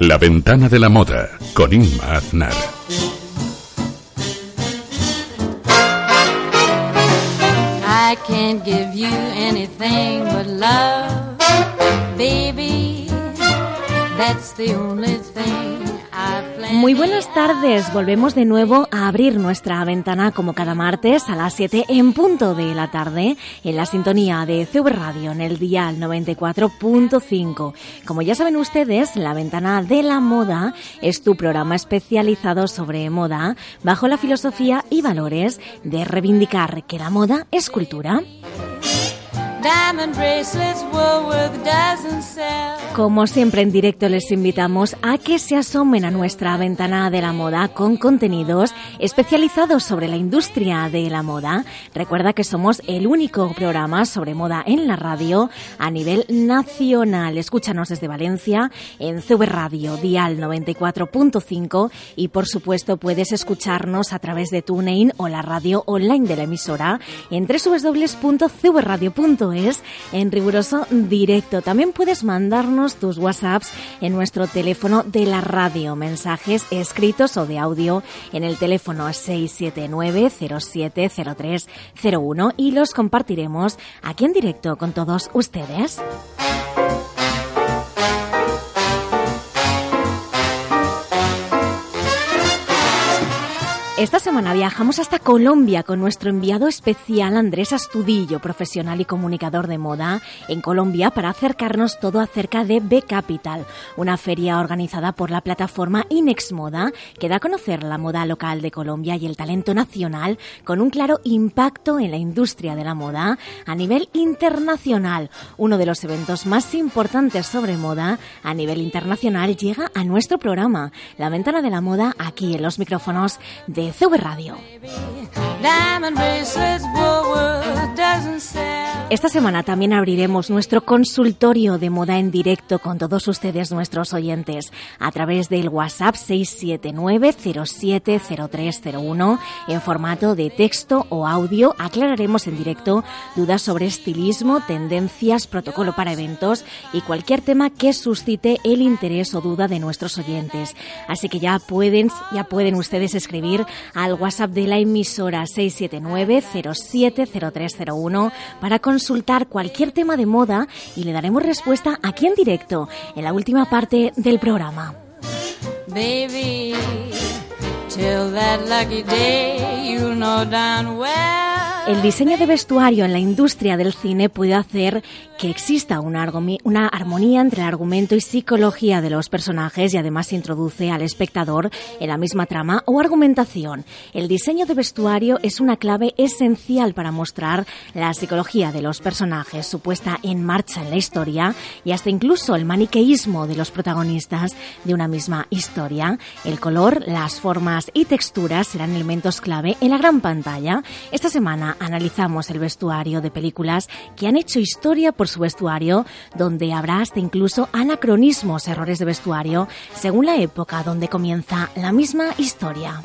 La ventana de la moda con Inma Aznar. I can't give you anything but love, baby. That's the only. Muy buenas tardes, volvemos de nuevo a abrir nuestra ventana como cada martes a las 7 en punto de la tarde en la sintonía de CV Radio en el dial 94.5. Como ya saben ustedes, la ventana de la moda es tu programa especializado sobre moda bajo la filosofía y valores de reivindicar que la moda es cultura. Como siempre en directo les invitamos a que se asomen a nuestra ventana de la moda con contenidos especializados sobre la industria de la moda. Recuerda que somos el único programa sobre moda en la radio a nivel nacional. Escúchanos desde Valencia en CV Radio Dial 94.5 y por supuesto puedes escucharnos a través de TuneIn o la radio online de la emisora en www.cvradio.es en riguroso directo. También puedes mandarnos tus WhatsApps en nuestro teléfono de la radio, mensajes escritos o de audio en el teléfono 679-070301 y los compartiremos aquí en directo con todos ustedes. Esta semana viajamos hasta Colombia con nuestro enviado especial Andrés Astudillo, profesional y comunicador de moda en Colombia, para acercarnos todo acerca de B Capital, una feria organizada por la plataforma Inex Moda que da a conocer la moda local de Colombia y el talento nacional con un claro impacto en la industria de la moda a nivel internacional. Uno de los eventos más importantes sobre moda a nivel internacional llega a nuestro programa, La Ventana de la Moda, aquí en los micrófonos de CV Radio. Esta semana también abriremos nuestro consultorio de moda en directo con todos ustedes, nuestros oyentes, a través del WhatsApp 679-070301 en formato de texto o audio. Aclararemos en directo dudas sobre estilismo, tendencias, protocolo para eventos y cualquier tema que suscite el interés o duda de nuestros oyentes. Así que ya pueden, ya pueden ustedes escribir al WhatsApp de la emisora 679-070301 para consultar cualquier tema de moda y le daremos respuesta aquí en directo, en la última parte del programa. Baby, till that lucky day, you know darn well. El diseño de vestuario en la industria del cine puede hacer que exista una, armonía entre el argumento y psicología de los personajes y además introduce al espectador en la misma trama o argumentación. El diseño de vestuario es una clave esencial para mostrar la psicología de los personajes, su puesta en marcha en la historia y hasta incluso el maniqueísmo de los protagonistas de una misma historia. El color, las formas y texturas serán elementos clave en la gran pantalla. Esta semana analizamos el vestuario de películas que han hecho historia por su vestuario, donde habrá hasta incluso anacronismos, errores de vestuario, según la época donde comienza la misma historia.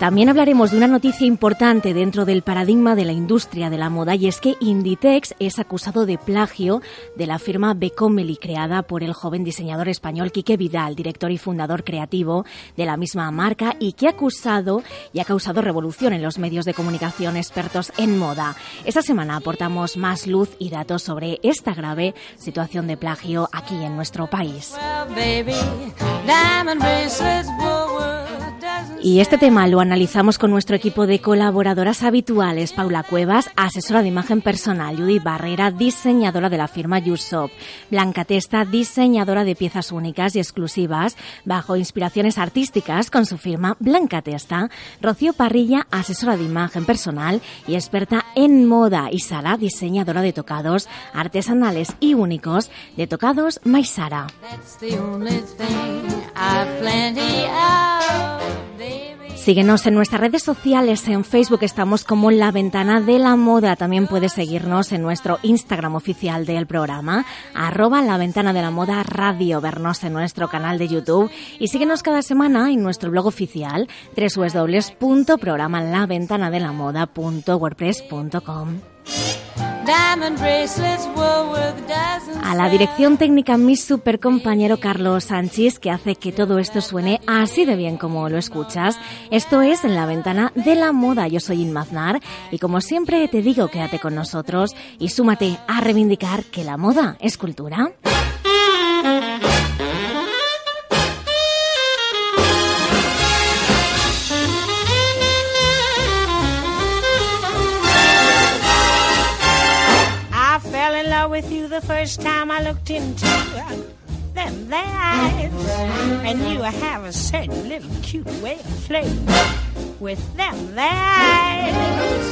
También hablaremos de una noticia importante dentro del paradigma de la industria de la moda y es que Inditex es acusado de plagio de la firma Becomeli creada por el joven diseñador español Quique Vidal, director y fundador creativo de la misma marca y que ha acusado y ha causado revolución en los medios de comunicación expertos en moda. Esta semana aportamos más luz y datos sobre esta grave situación de plagio aquí en nuestro país. Y este tema lo analizamos con nuestro equipo de colaboradoras habituales, Paula Cuevas, asesora de imagen personal, Judith Barrera, diseñadora de la firma Yushop, Blanca Testa, diseñadora de piezas únicas y exclusivas bajo inspiraciones artísticas con su firma Blanca Testa, Rocío Parrilla, asesora de imagen personal y experta en moda, y Sara, diseñadora de tocados artesanales y únicos de tocados Maisara. That's en nuestras redes sociales, en Facebook estamos como La Ventana de la Moda. También puedes seguirnos en nuestro Instagram oficial del programa, arroba La Ventana de la Moda Radio, vernos en nuestro canal de YouTube y síguenos cada semana en nuestro blog oficial www.programalaventanadelamoda.wordpress.com. A la dirección técnica mi super compañero Carlos Sánchez, que hace que todo esto suene así de bien como lo escuchas. Esto es En la Ventana de la Moda. Yo soy Inmaznar y como siempre te digo, quédate con nosotros y súmate a reivindicar que la moda es cultura. With you the first time I looked into them their eyes. And you have a certain little cute way of flirting with them their eyes.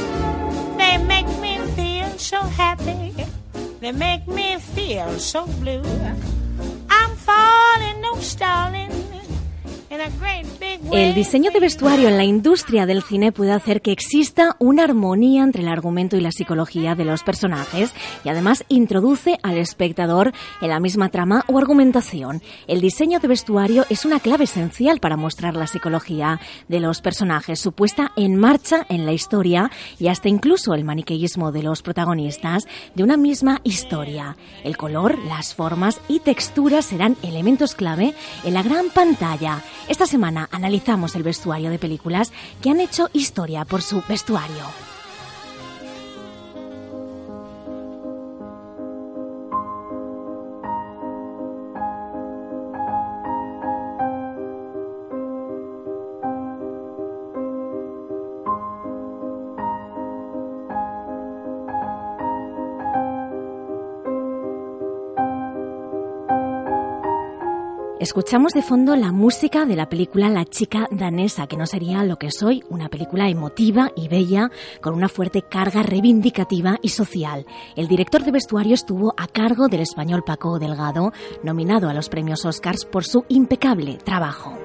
They make me feel so happy. They make me feel so blue. I'm falling, no stalling. El diseño de vestuario en la industria del cine puede hacer que exista una armonía entre el argumento y la psicología de los personajes y además introduce al espectador en la misma trama o argumentación. El diseño de vestuario es una clave esencial para mostrar la psicología de los personajes, su puesta en marcha en la historia y hasta incluso el maniqueísmo de los protagonistas de una misma historia. El color, las formas y texturas serán elementos clave en la gran pantalla. Esta semana analizamos el vestuario de películas que han hecho historia por su vestuario. Escuchamos de fondo la música de la película La chica danesa, que no sería lo que soy, una película emotiva y bella, con una fuerte carga reivindicativa y social. El director de vestuario estuvo a cargo del español Paco Delgado, nominado a los premios Oscars por su impecable trabajo.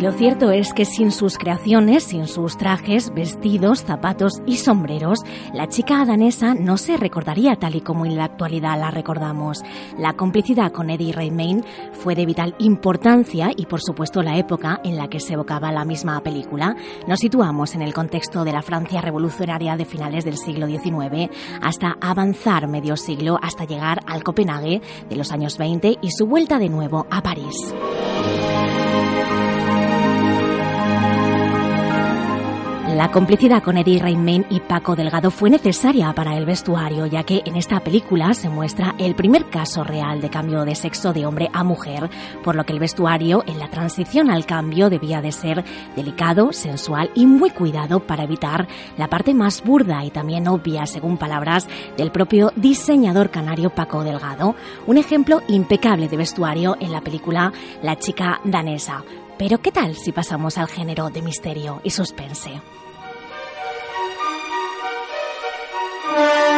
Lo cierto es que sin sus creaciones, sin sus trajes, vestidos, zapatos y sombreros, la chica danesa no se recordaría tal y como en la actualidad la recordamos. La complicidad con Eddie Redmayne fue de vital importancia y por supuesto la época en la que se evocaba la misma película. Nos situamos en el contexto de la Francia revolucionaria de finales del siglo XIX hasta avanzar medio siglo hasta llegar al Copenhague de los años 20 y su vuelta de nuevo a París. La complicidad con Eddie Redmayne y Paco Delgado fue necesaria para el vestuario, ya que en esta película se muestra el primer caso real de cambio de sexo de hombre a mujer, por lo que el vestuario en la transición al cambio debía de ser delicado, sensual y muy cuidado para evitar la parte más burda y también obvia, según palabras del propio diseñador canario Paco Delgado. Un ejemplo impecable de vestuario en la película La chica danesa. Pero ¿qué tal si pasamos al género de misterio y suspense? Thank.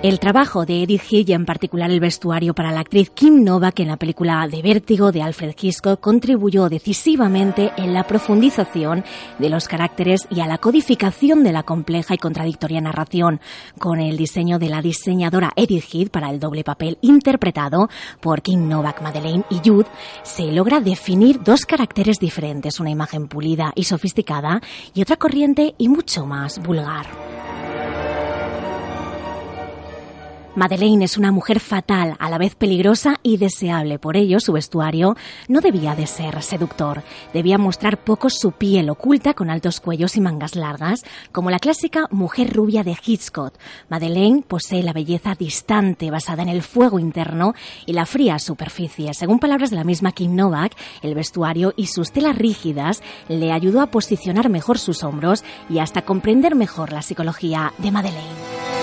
El trabajo de Edith Heath y en particular el vestuario para la actriz Kim Novak en la película de Vértigo de Alfred Hitchcock contribuyó decisivamente en la profundización de los caracteres y a la codificación de la compleja y contradictoria narración, con el diseño de la diseñadora Edith Heath para el doble papel interpretado por Kim Novak, Madeleine y Jude, se logra definir dos caracteres diferentes, una imagen pulida y sofisticada y otra corriente y mucho más vulgar. Madeleine es una mujer fatal, a la vez peligrosa y deseable. Por ello, su vestuario no debía de ser seductor. Debía mostrar poco su piel oculta con altos cuellos y mangas largas, como la clásica mujer rubia de Hitchcock. Madeleine posee la belleza distante, basada en el fuego interno y la fría superficie. Según palabras de la misma Kim Novak, el vestuario y sus telas rígidas le ayudó a posicionar mejor sus hombros y hasta comprender mejor la psicología de Madeleine.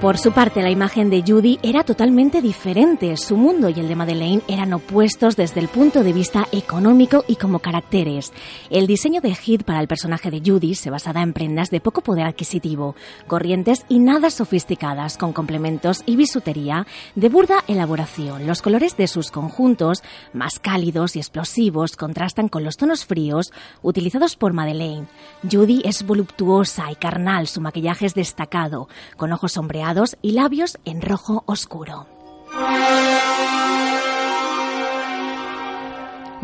Por su parte, la imagen de Judy era totalmente diferente. Su mundo y el de Madeleine eran opuestos desde el punto de vista económico y como caracteres. El diseño de Heath para el personaje de Judy se basaba en prendas de poco poder adquisitivo, corrientes y nada sofisticadas, con complementos y bisutería de burda elaboración. Los colores de sus conjuntos, más cálidos y explosivos, contrastan con los tonos fríos utilizados por Madeleine. Judy es voluptuosa y carnal, su maquillaje es destacado, con ojos sombreados y labios en rojo oscuro.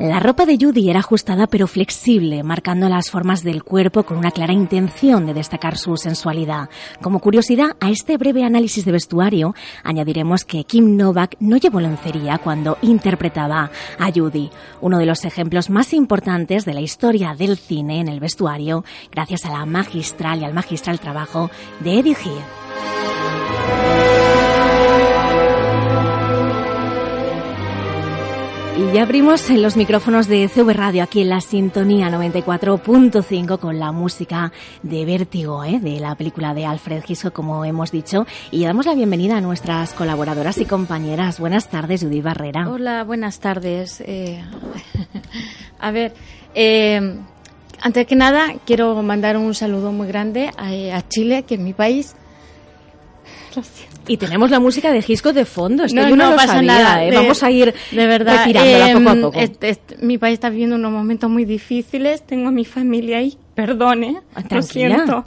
La ropa de Judy era ajustada pero flexible, marcando las formas del cuerpo con una clara intención de destacar su sensualidad. Como curiosidad, a este breve análisis de vestuario añadiremos que Kim Novak no llevó lencería cuando interpretaba a Judy, uno de los ejemplos más importantes de la historia del cine en el vestuario, gracias a la magistral y al magistral trabajo de Eddie Heath. Y ya abrimos los micrófonos de CV Radio aquí en la sintonía 94.5 con la música de Vértigo, ¿eh? de la película de Alfred Hitchcock, como hemos dicho. Y damos la bienvenida a nuestras colaboradoras y compañeras. Buenas tardes, Judith Barrera. Hola, buenas tardes. Eh, a ver, eh, antes que nada, quiero mandar un saludo muy grande a, Chile, que es mi país. Y tenemos la música de Gisco de fondo. Esto No, yo no, no lo pasa sabía, nada, ¿eh? de- Vamos a ir de verdad retirándola eh, poco a poco. est- est- mi país está viviendo unos momentos muy difíciles tengo a mi familia ahí perdone Ah, lo tranquila. siento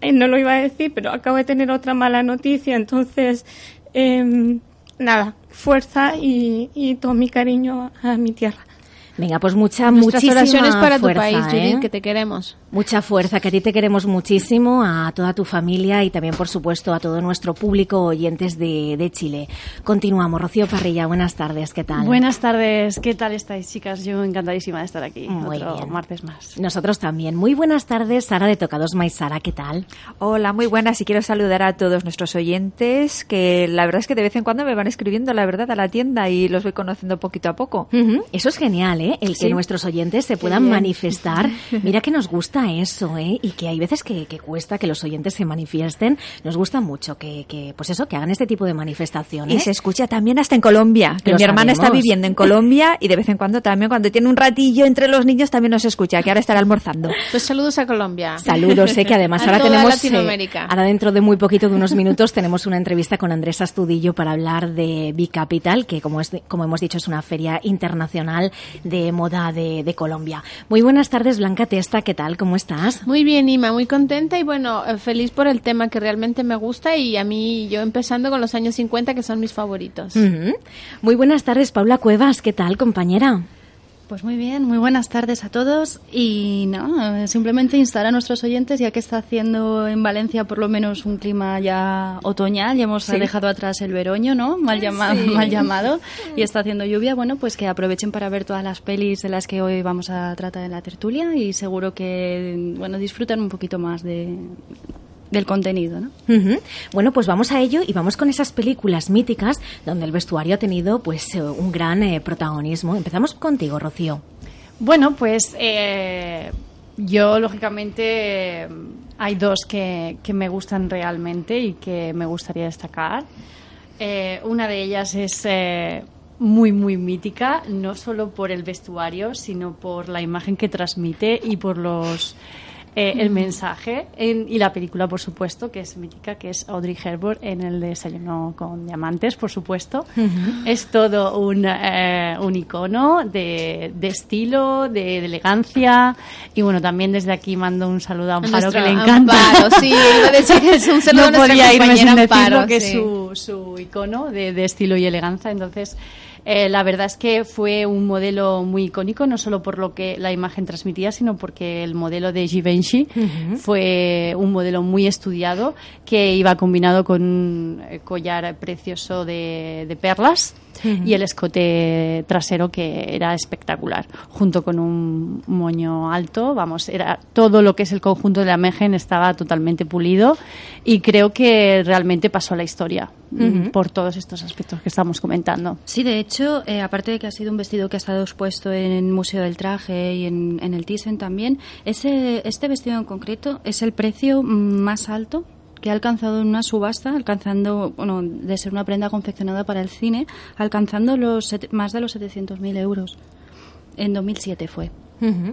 Eh, no lo iba a decir pero acabo de tener otra mala noticia entonces em, nada fuerza y, y todo mi cariño a mi tierra Venga, pues mucha, Nuestras muchísima oraciones para fuerza, tu país, ¿eh? Judith, que te queremos. Mucha fuerza, que a ti te queremos muchísimo, a toda tu familia y también, por supuesto, a todo nuestro público oyentes de, de Chile. Continuamos. Rocío Parrilla, buenas tardes, ¿qué tal? Buenas tardes, ¿qué tal estáis, chicas? Yo encantadísima de estar aquí. Muy otro bien. martes más. Nosotros también. Muy buenas tardes, Sara de Tocados Mais. Sara, ¿qué tal? Hola, muy buenas y quiero saludar a todos nuestros oyentes que la verdad es que de vez en cuando me van escribiendo la verdad a la tienda y los voy conociendo poquito a poco. Eso es genial, ¿eh? El que nuestros oyentes se puedan manifestar. Mira que nos gusta eso, ¿eh? Y que hay veces que, que cuesta que los oyentes se manifiesten. Nos gusta mucho que, que, pues eso, que hagan este tipo de manifestaciones. Y se escucha también hasta en Colombia, que Lo mi hermana está sabemos. viviendo en Colombia y de vez en cuando también cuando tiene un ratillo entre los niños también nos escucha, que ahora estará almorzando. Pues saludos a Colombia. Saludos, sé que además A ahora toda tenemos, eh, Latinoamérica. ahora dentro de muy poquito, de unos minutos, tenemos una entrevista con Andrés Astudillo para hablar de Bicapital, que como, es, como hemos dicho es una feria internacional de moda de, de Colombia. Muy buenas tardes, Blanca Testa, ¿qué tal? ¿Cómo estás? Muy bien, Ima, muy contenta y bueno, eh, feliz por el tema que realmente me gusta y a mí, yo empezando con los años 50, que son mis favoritos. Muy buenas tardes, Paula Cuevas, ¿qué tal, compañera? Pues muy bien, muy buenas tardes a todos y no, simplemente instar a nuestros oyentes ya que está haciendo en Valencia por lo menos un clima ya otoñal, ya hemos dejado atrás el veroño, ¿no? Mal, llama- mal llamado y está haciendo lluvia, bueno, pues que aprovechen para ver todas las pelis de las que hoy vamos a tratar en la tertulia y seguro que, bueno, disfrutan un poquito más de, del contenido, ¿no? Bueno, pues vamos a ello y vamos con esas películas míticas donde el vestuario ha tenido pues eh, un gran eh, protagonismo. Empezamos contigo, Rocío. Bueno, pues eh, yo lógicamente hay dos que, que me gustan realmente y que me gustaría destacar. Eh, una de ellas es eh, muy, muy mítica, no solo por el vestuario, sino por la imagen que transmite y por los... eh, el mensaje en- y la película, por supuesto, que es mítica, que es Audrey Hepburn en el desayuno con diamantes, por supuesto. Es todo un, eh, un icono de, de estilo, de, de elegancia. Y bueno, también desde aquí mando un saludo a Amparo, que le encanta. Amparo, sí, a es un saludo a no nuestra podía irme sin decirlo, Amparo, que sí. es su, su icono de, de estilo y elegancia. Entonces, eh, la verdad es que fue un modelo muy icónico, no solo por lo que la imagen transmitía, sino porque el modelo de Givenchy fue un modelo muy estudiado que iba combinado con un collar precioso de, de perlas y el escote trasero que era espectacular, junto con un moño alto, vamos, era todo lo que es el conjunto de la imagen estaba totalmente pulido y creo que realmente pasó a la historia mm, por todos estos aspectos que estamos comentando. Sí, de hecho, eh, aparte de que ha sido un vestido que ha estado expuesto en el Museo del Traje y en, en el Thyssen también, ese, este vestido en concreto es el precio mm, más alto que ha alcanzado en una subasta, alcanzando, bueno, de ser una prenda confeccionada para el cine, alcanzando los set- más de los 700.000 euros. En 2007 fue. Ujú.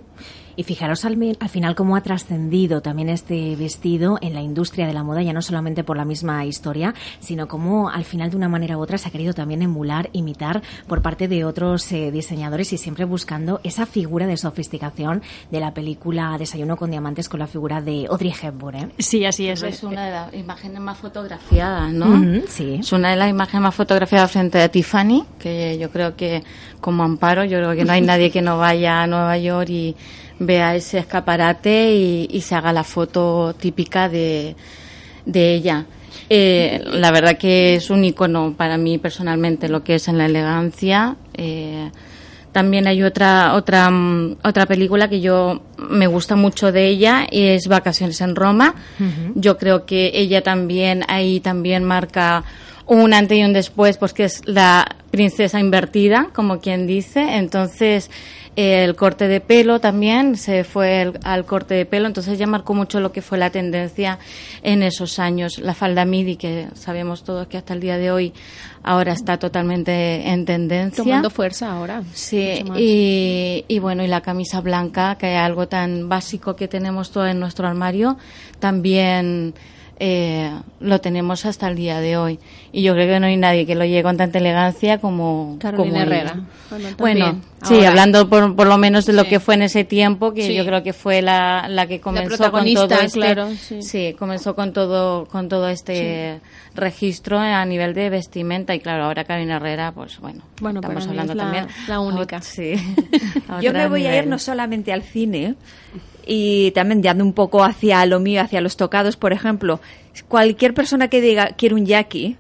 Y fijaros al, final cómo ha trascendido también este vestido en la industria de la moda, ya no solamente por la misma historia, sino cómo al final de una manera u otra se ha querido también emular, imitar por parte de otros eh, diseñadores y siempre buscando esa figura de sofisticación de la película Desayuno con Diamantes con la figura de Audrey Hepburn. ¿eh? Sí, así es. Es una de las imágenes más fotografiadas, ¿no? Sí. Es una de las imágenes más fotografiadas frente a Tiffany, que yo creo que como amparo, yo creo que no hay nadie que no vaya a Nueva York y vea ese escaparate y, y se haga la foto típica de, de ella. Eh, la verdad que es un icono para mí personalmente lo que es en la elegancia. Eh, también hay otra otra mm, otra película que yo me gusta mucho de ella y es Vacaciones en Roma. Yo creo que ella también ahí también marca un antes y un después, pues que es la princesa invertida, como quien dice. Entonces el corte de pelo también se fue el- al corte de pelo, entonces ya marcó mucho lo que fue la tendencia en esos años. La falda midi, que sabemos todos que hasta el día de hoy ahora está totalmente en tendencia. Tomando fuerza ahora. Sí, y, y bueno, y la camisa blanca, que es algo tan básico que tenemos todo en nuestro armario, también eh, lo tenemos hasta el día de hoy. Y yo creo que no hay nadie que lo lleve con tanta elegancia como Carolina como ella. Herrera. Bueno, sí, hablando por, por lo menos de lo Sí. que fue en ese tiempo, que Sí. yo creo que fue la, la que comenzó con todo este, claro, sí. comenzó con todo con todo este registro a nivel de vestimenta y claro, ahora Carolina Herrera, pues bueno, Bueno, estamos hablando es la- también la única. Sí. Yo me voy a ir no solamente al cine y también yendo un poco hacia lo mío, hacia los tocados, por ejemplo, cualquier persona que diga quiero un yaqui,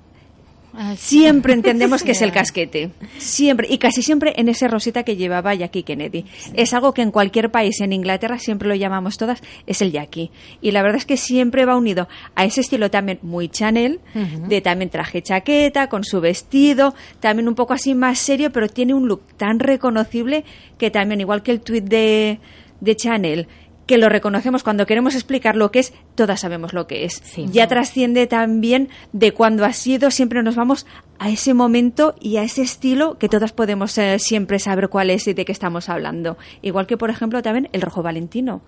Ah, sí. siempre entendemos que es el casquete. Siempre. Y casi siempre en ese rosita que llevaba Jackie Kennedy. Es algo que en cualquier país, en Inglaterra siempre lo llamamos todas, es el Jackie. Y la verdad es que siempre va unido a ese estilo también muy Chanel, de también traje chaqueta, con su vestido, también un poco así más serio, pero tiene un look tan reconocible que también, igual que el tweet de, de Chanel, que lo reconocemos cuando queremos explicar lo que es, todas sabemos lo que es. Sí. Ya trasciende también de cuando ha sido, siempre nos vamos a ese momento y a ese estilo que todas podemos eh, siempre saber cuál es y de qué estamos hablando. Igual que, por ejemplo, también el rojo valentino,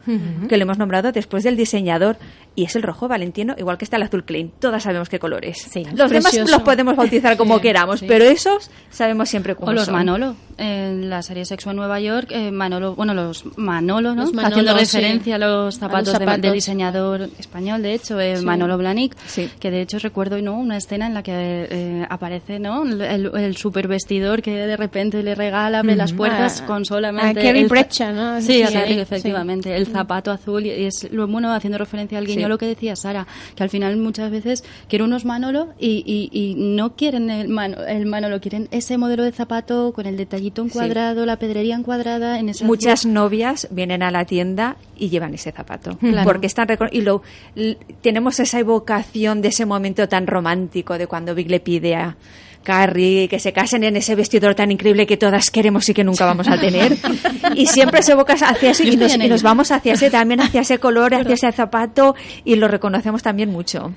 que lo hemos nombrado después del diseñador, y es el rojo valentino, igual que está el azul clean. Todas sabemos qué colores. Sí. Los demás los podemos bautizar como Sí, queramos, sí. pero esos sabemos siempre cómo O los son. Manolo. En la serie Sexo en Nueva York, eh, Manolo, bueno, los Manolo, ¿no? Los Manolo, Haciendo sí. referencia a los zapatos, de- zapatos. del diseñador español, de hecho, eh, Sí. Manolo Blahnik, Sí. que de hecho recuerdo ¿no? una escena en la que eh, ¿no? el, el super vestidor que de repente le regala, abre las puertas Ah, con solamente... a za- Bradshaw, ¿no? Sí, efectivamente, el zapato azul y es lo bueno haciendo referencia al guiño Sí. lo que decía Sara, que al final muchas veces quieren unos Manolo y, y, y no quieren el, Mano- el Manolo, quieren ese modelo de zapato con el detallito encuadrado, la pedrería encuadrada en ese Muchas novias vienen a la tienda y llevan ese zapato. Claro. Porque están y lo, tenemos esa evocación de ese momento tan romántico de cuando Big le pide a Carrie que se casen en ese vestidor tan increíble que todas queremos y que nunca vamos a tener. y siempre se evoca hacia ese y nos, y vamos hacia ese también, hacia ese color, hacia ese zapato y lo reconocemos también mucho.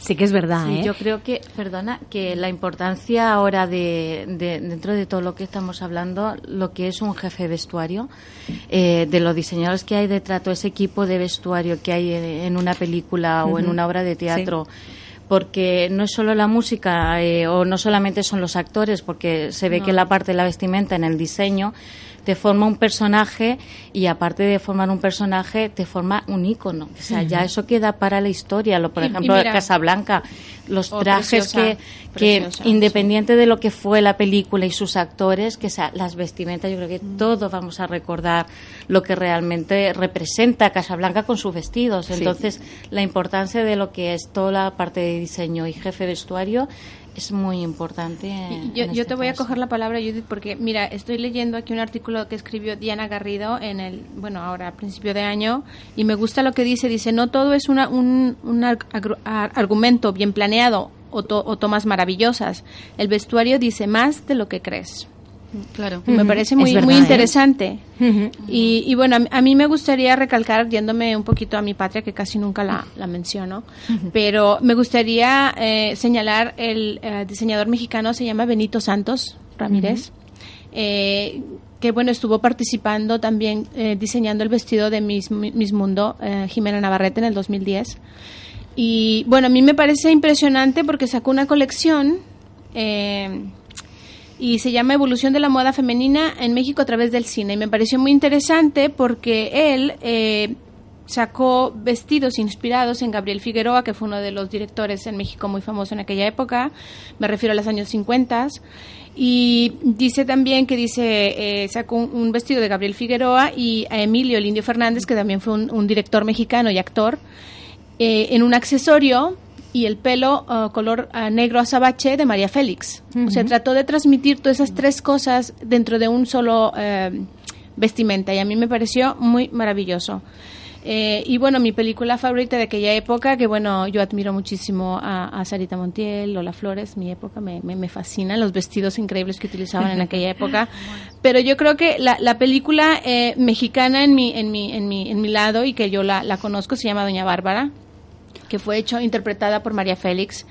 Sí que es verdad, Sí, ¿eh? yo creo que, perdona, que la importancia ahora de, de- dentro de todo lo que estamos hablando, lo que es un jefe de vestuario, eh, de los diseñadores que hay detrás, todo ese equipo de vestuario que hay en, en una película o en una obra de teatro. Porque no es solo la música eh, o no solamente son los actores, porque se ve que la parte de la vestimenta en el diseño te forma un personaje y aparte de formar un personaje te forma un ícono. O sea, ya eso queda para la historia. Lo, por Y- y ejemplo, mira- Casablanca, los Oh, trajes preciosa, que, independiente de lo que fue la película y sus actores, que sea, las vestimentas, yo creo que Mm. todos vamos a recordar lo que realmente representa Casablanca con sus vestidos. Entonces, la importancia de lo que es toda la parte de diseño y jefe de vestuario es muy importante. Yo, en yo este te voy a coger la palabra, Judith, porque mira, estoy leyendo aquí un artículo que escribió Diana Garrido en el, bueno, ahora a principio de año, y me gusta lo que dice. Dice, no todo es una, un, un agru- argumento bien planeado o, to- o tomas maravillosas. El vestuario dice más de lo que crees. Claro. Me parece muy, verdad, muy ¿eh? interesante. Y, y bueno, a mí- me gustaría recalcar, yéndome un poquito a mi patria, que casi nunca la, la menciono, pero me gustaría eh, señalar el eh, diseñador mexicano, se llama Benito Santos Ramírez, eh, que bueno, estuvo participando también eh, diseñando el vestido de Miss, Miss Mundo, Jimena Navarrete, en el 2010. Y bueno, a mí me parece impresionante porque sacó una colección eh, y se llama Evolución de la Moda Femenina en México a través del cine. Y me pareció muy interesante porque él eh, sacó vestidos inspirados en Gabriel Figueroa, que fue uno de los directores en México muy famoso en aquella época, me refiero a los años 50. Y dice también que dice eh, sacó un, vestido de Gabriel Figueroa y a Emilio el Indio Fernández, que también fue un, un director mexicano y actor, eh, en un accesorio y el pelo ah, color ah, negro azabache de María Félix. O sea, trató de transmitir todas esas tres cosas dentro de un solo eh, vestimenta y a mí me pareció muy maravilloso. Eh, y bueno, mi película favorita de aquella época, que bueno, yo admiro muchísimo a, a Sarita Montiel, Lola Flores, mi época, me, me, me fascinan los vestidos increíbles que utilizaban en aquella época. Pero yo creo que la, la película eh, mexicana en mi, en, mi, en, mi, en mi lado y que yo la, la conozco se llama Doña Bárbara que fue hecho interpretada por María Félix.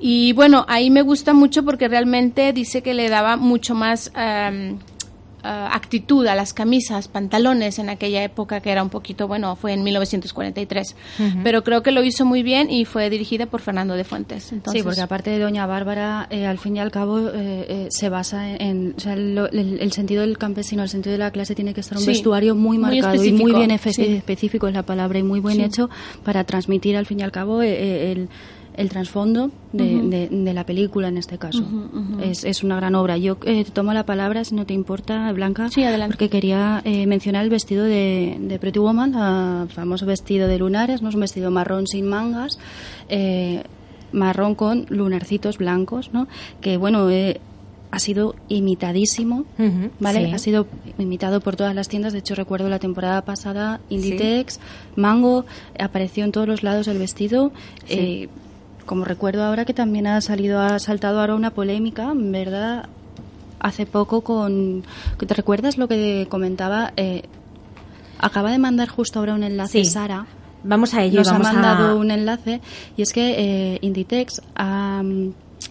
Y bueno ahí me gusta mucho porque realmente dice que le daba mucho más actitud a las camisas, pantalones en aquella época que era un poquito, bueno, fue en 1943, pero creo que lo hizo muy bien y fue dirigida por Fernando de Fuentes. Entonces, sí, porque aparte de Doña Bárbara, eh, al fin y al cabo eh, eh, se basa en, o sea, lo- el, el sentido del campesino, el sentido de la clase tiene que estar un Sí, vestuario muy muy marcado y muy bien sí. específico es la palabra y muy buen Sí. hecho para transmitir al fin y al cabo eh, eh, el, el trasfondo de, de- de la película en este caso. es, es una gran obra. Yo eh, te tomo la palabra, si no te importa, Blanca, Sí, adelante. porque quería eh, mencionar el vestido de, de Pretty Woman, el famoso vestido de lunares, no es un vestido marrón sin mangas, eh, marrón con lunarcitos blancos, ¿no? Que bueno, eh, ha sido imitadísimo, ¿vale? sí. Ha sido imitado por todas las tiendas. De hecho, recuerdo la temporada pasada, Inditex, Mango, apareció en todos los lados el vestido. Eh, como recuerdo ahora que también ha salido, ha saltado ahora una polémica, ¿verdad? Hace poco con... ¿Te recuerdas lo que comentaba? Eh, acaba de mandar justo ahora un enlace Sí. Sara. Vamos a ello. Nos ha mandado a... un enlace y es que eh, Inditex, mm,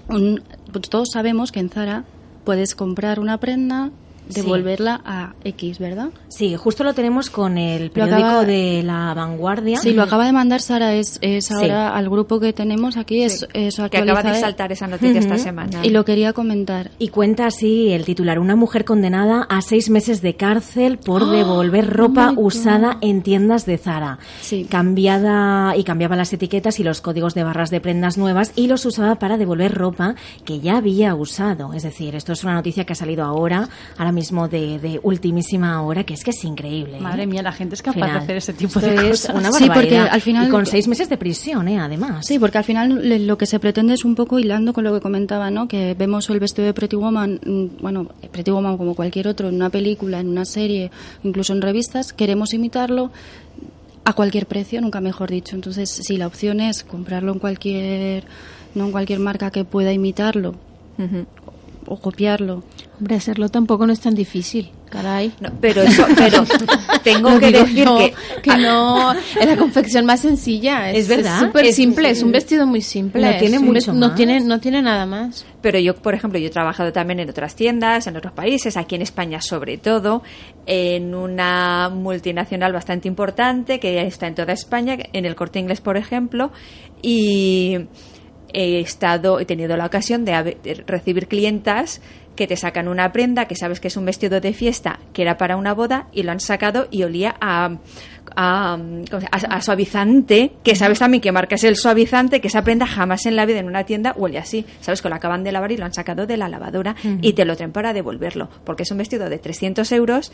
un- pues todos sabemos que en Zara puedes comprar una prenda, Sí. devolverla a X, ¿verdad? Sí, justo lo tenemos con el periódico acaba- de La Vanguardia. Sí, lo acaba de mandar Sara, es, es Sí. ahora al grupo que tenemos aquí, es, Sí, es que acaba de saltar esa noticia esta Ujú. semana. Y lo quería comentar. Y cuenta así el titular, una mujer condenada a seis meses de cárcel por devolver ropa God. usada en tiendas de Zara. Sí. Cambiada y cambiaba las etiquetas y los códigos de barras de prendas nuevas y los usaba para devolver ropa que ya había usado. Es decir, esto es una noticia que ha salido ahora, ahora mismo de, de ultimísima hora, que es que es increíble. ¿eh? Madre mía, la gente es capaz Final. de hacer ese tipo Esto de es cosas. una Sí, porque barbaridad. al final- Y con seis meses de prisión, ¿eh? Además. Sí, porque al final le- lo que se pretende es un poco hilando con lo que comentaba, ¿no? Que vemos el vestido de Pretty Woman, mm, bueno, Pretty Woman como cualquier otro, en una película, en una serie, incluso en revistas, queremos imitarlo a cualquier precio, nunca mejor dicho. Entonces, si la opción es comprarlo en cualquier, no en cualquier marca que pueda imitarlo. O copiarlo, hombre, hacerlo tampoco no es tan difícil, caray. No, pero eso, pero tengo No que digo decir que, que no, es la confección más sencilla. Es verdad. súper simple, es un vestido muy simple. No tiene mucho no más. tiene, no tiene nada más. Pero yo, por ejemplo, yo he trabajado también en otras tiendas, en otros países, aquí en España sobre todo, en una multinacional bastante importante que ya está en toda España, en el Corte Inglés, por ejemplo, y he estado, he tenido la ocasión de, haber- de recibir clientas que te sacan una prenda que sabes que es un vestido de fiesta que era para una boda y lo han sacado y olía a, a, ¿cómo se- a- a suavizante, que sabes también que marca es el suavizante, que esa prenda jamás en la vida en una tienda huele así. Sabes que lo acaban de lavar y lo han sacado de la lavadora y te lo traen para devolverlo, porque es un vestido de 300 euros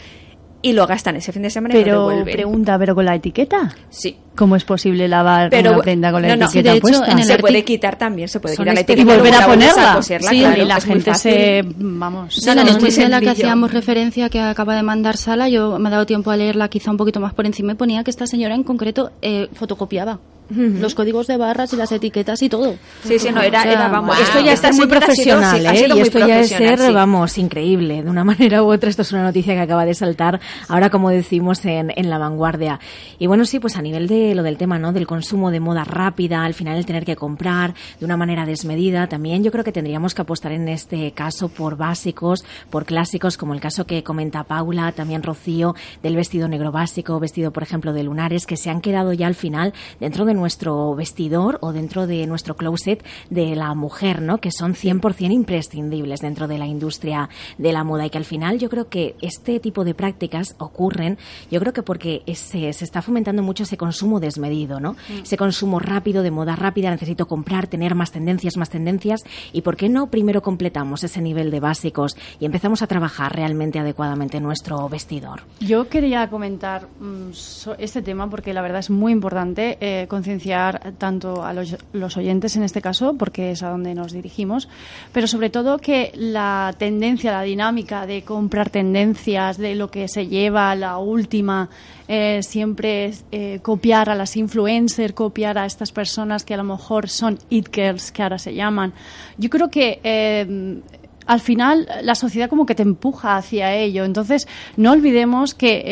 y lo gastan ese fin de semana y lo Pero devuelven. pregunta, ¿pero con la etiqueta? Sí, ¿Cómo es posible lavar Pero una prenda con la no, no, etiqueta de hecho, puesta? en el se artic- puede quitar también, se puede quitar la etiqueta y volver a ponerla. coserla, sí, claro, y la gente se... Vamos... Sí, la no, es de la que hacíamos referencia que acaba de mandar Sala, yo me he dado tiempo a leerla quizá un poquito más por encima y ponía que esta señora en concreto eh, fotocopiaba los códigos de barras y las etiquetas y todo. Sí, sí, no, era, era vamos, Esto ya está muy sido- sí, profesional, ha ¿eh? sido Y muy esto ya es profesional, ser, sí. vamos, increíble. De una manera u otra, esto es una noticia que acaba de saltar ahora, como decimos, en, en la vanguardia. Y bueno, sí, pues a nivel de lo del tema, ¿no? Del consumo de moda rápida, al final el tener que comprar de una manera desmedida, también yo creo que tendríamos que apostar en este caso por básicos, por clásicos, como el caso que comenta Paula, también Rocío, del vestido negro básico, vestido, por ejemplo, de lunares, que se han quedado ya al final dentro de nuestro vestidor o dentro de nuestro closet de la mujer, ¿no? Que son 100% imprescindibles dentro de la industria de la moda y que al final yo creo que este tipo de prácticas ocurren, yo creo que porque se, se está fomentando mucho ese consumo desmedido, ¿no? Ese consumo rápido, de moda rápida, necesito comprar, tener más tendencias, más tendencias y ¿por qué no primero completamos ese nivel de básicos y empezamos a trabajar realmente adecuadamente nuestro vestidor? Yo quería comentar mm, so- este tema porque la verdad es muy importante eh, concienciar tanto a los, oyentes en este caso, porque es a donde nos dirigimos, pero sobre todo que la tendencia, la dinámica de comprar tendencias, de lo que se lleva, la última, eh, siempre eh, copiar a las influencers, copiar a estas personas que a lo mejor son it girls, que ahora se llaman. Yo creo que eh, al final la sociedad como que te empuja hacia ello. Entonces, no olvidemos que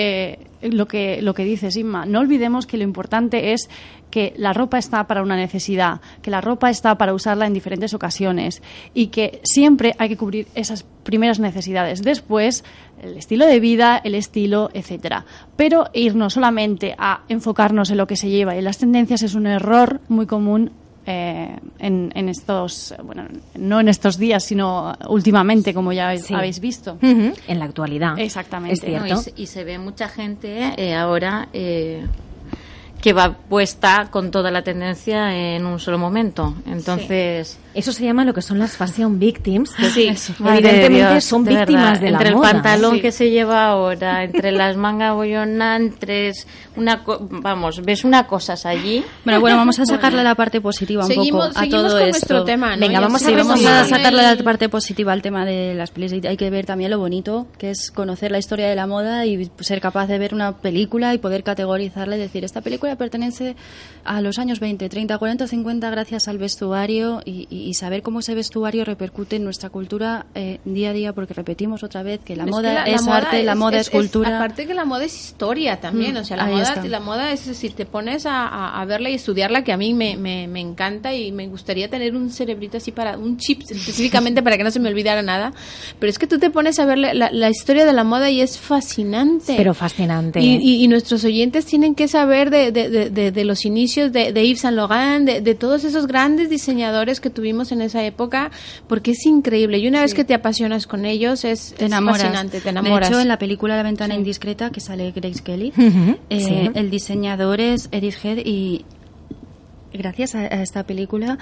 eh, lo que lo que dices, Inma, no olvidemos que lo importante es que la ropa está para una necesidad, que la ropa está para usarla en diferentes ocasiones y que siempre hay que cubrir esas primeras necesidades. Después, el estilo de vida, el estilo, etcétera. Pero irnos solamente a enfocarnos en lo que se lleva y en las tendencias es un error muy común eh, en, en estos, bueno, no en estos días, sino últimamente, como ya habéis, Sí. habéis visto. En la actualidad. Exactamente. Es No, cierto. y, se, y se ve mucha gente eh, ahora eh, que va puesta con toda la tendencia en un solo momento. Entonces, Eso se llama lo que son las fashion victims. que sí, evidentemente Dios, son de víctimas verdad. de la entre moda. el pantalón Sí. que se lleva ahora, entre las mangas bollonantes, una co- vamos, ves una cosas allí. Bueno, bueno, vamos a sacarle la parte positiva un Seguimos, poco a seguimos todo con esto. nuestro tema, ¿no? Venga, vamos a Sí, seguimos vamos a sacarle la parte positiva al tema de las pelis. Hay que ver también lo bonito que es conocer la historia de la moda y ser capaz de ver una película y poder categorizarla y decir, esta película pertenece a los años 20, 30, 40, 50 gracias al vestuario y, y- y saber cómo ese vestuario repercute en nuestra cultura eh, día a día, porque repetimos otra vez que la Es moda que la- la es moda arte, la moda es, cultura. aparte que la moda es historia también, Mm, o sea, la moda, está. la moda es si te pones a, a- a verla y estudiarla, que a mí me, me, me encanta y me gustaría tener un cerebrito así para, un chip específicamente para que no se me olvidara nada, pero es que tú te pones a ver la, la- la historia de la moda y es fascinante. Pero fascinante. Y, y- y nuestros oyentes tienen que saber de, de- de- de- de los inicios de, de Yves Saint Laurent, de, de todos esos grandes diseñadores que tuvimos en esa época, porque es increíble. Y una vez que te apasionas con ellos, es, te es fascinante, te enamoras. De hecho, en la película La ventana indiscreta, que sale Grace Kelly, eh, sí. el diseñador es Edith Head y gracias a, a esta película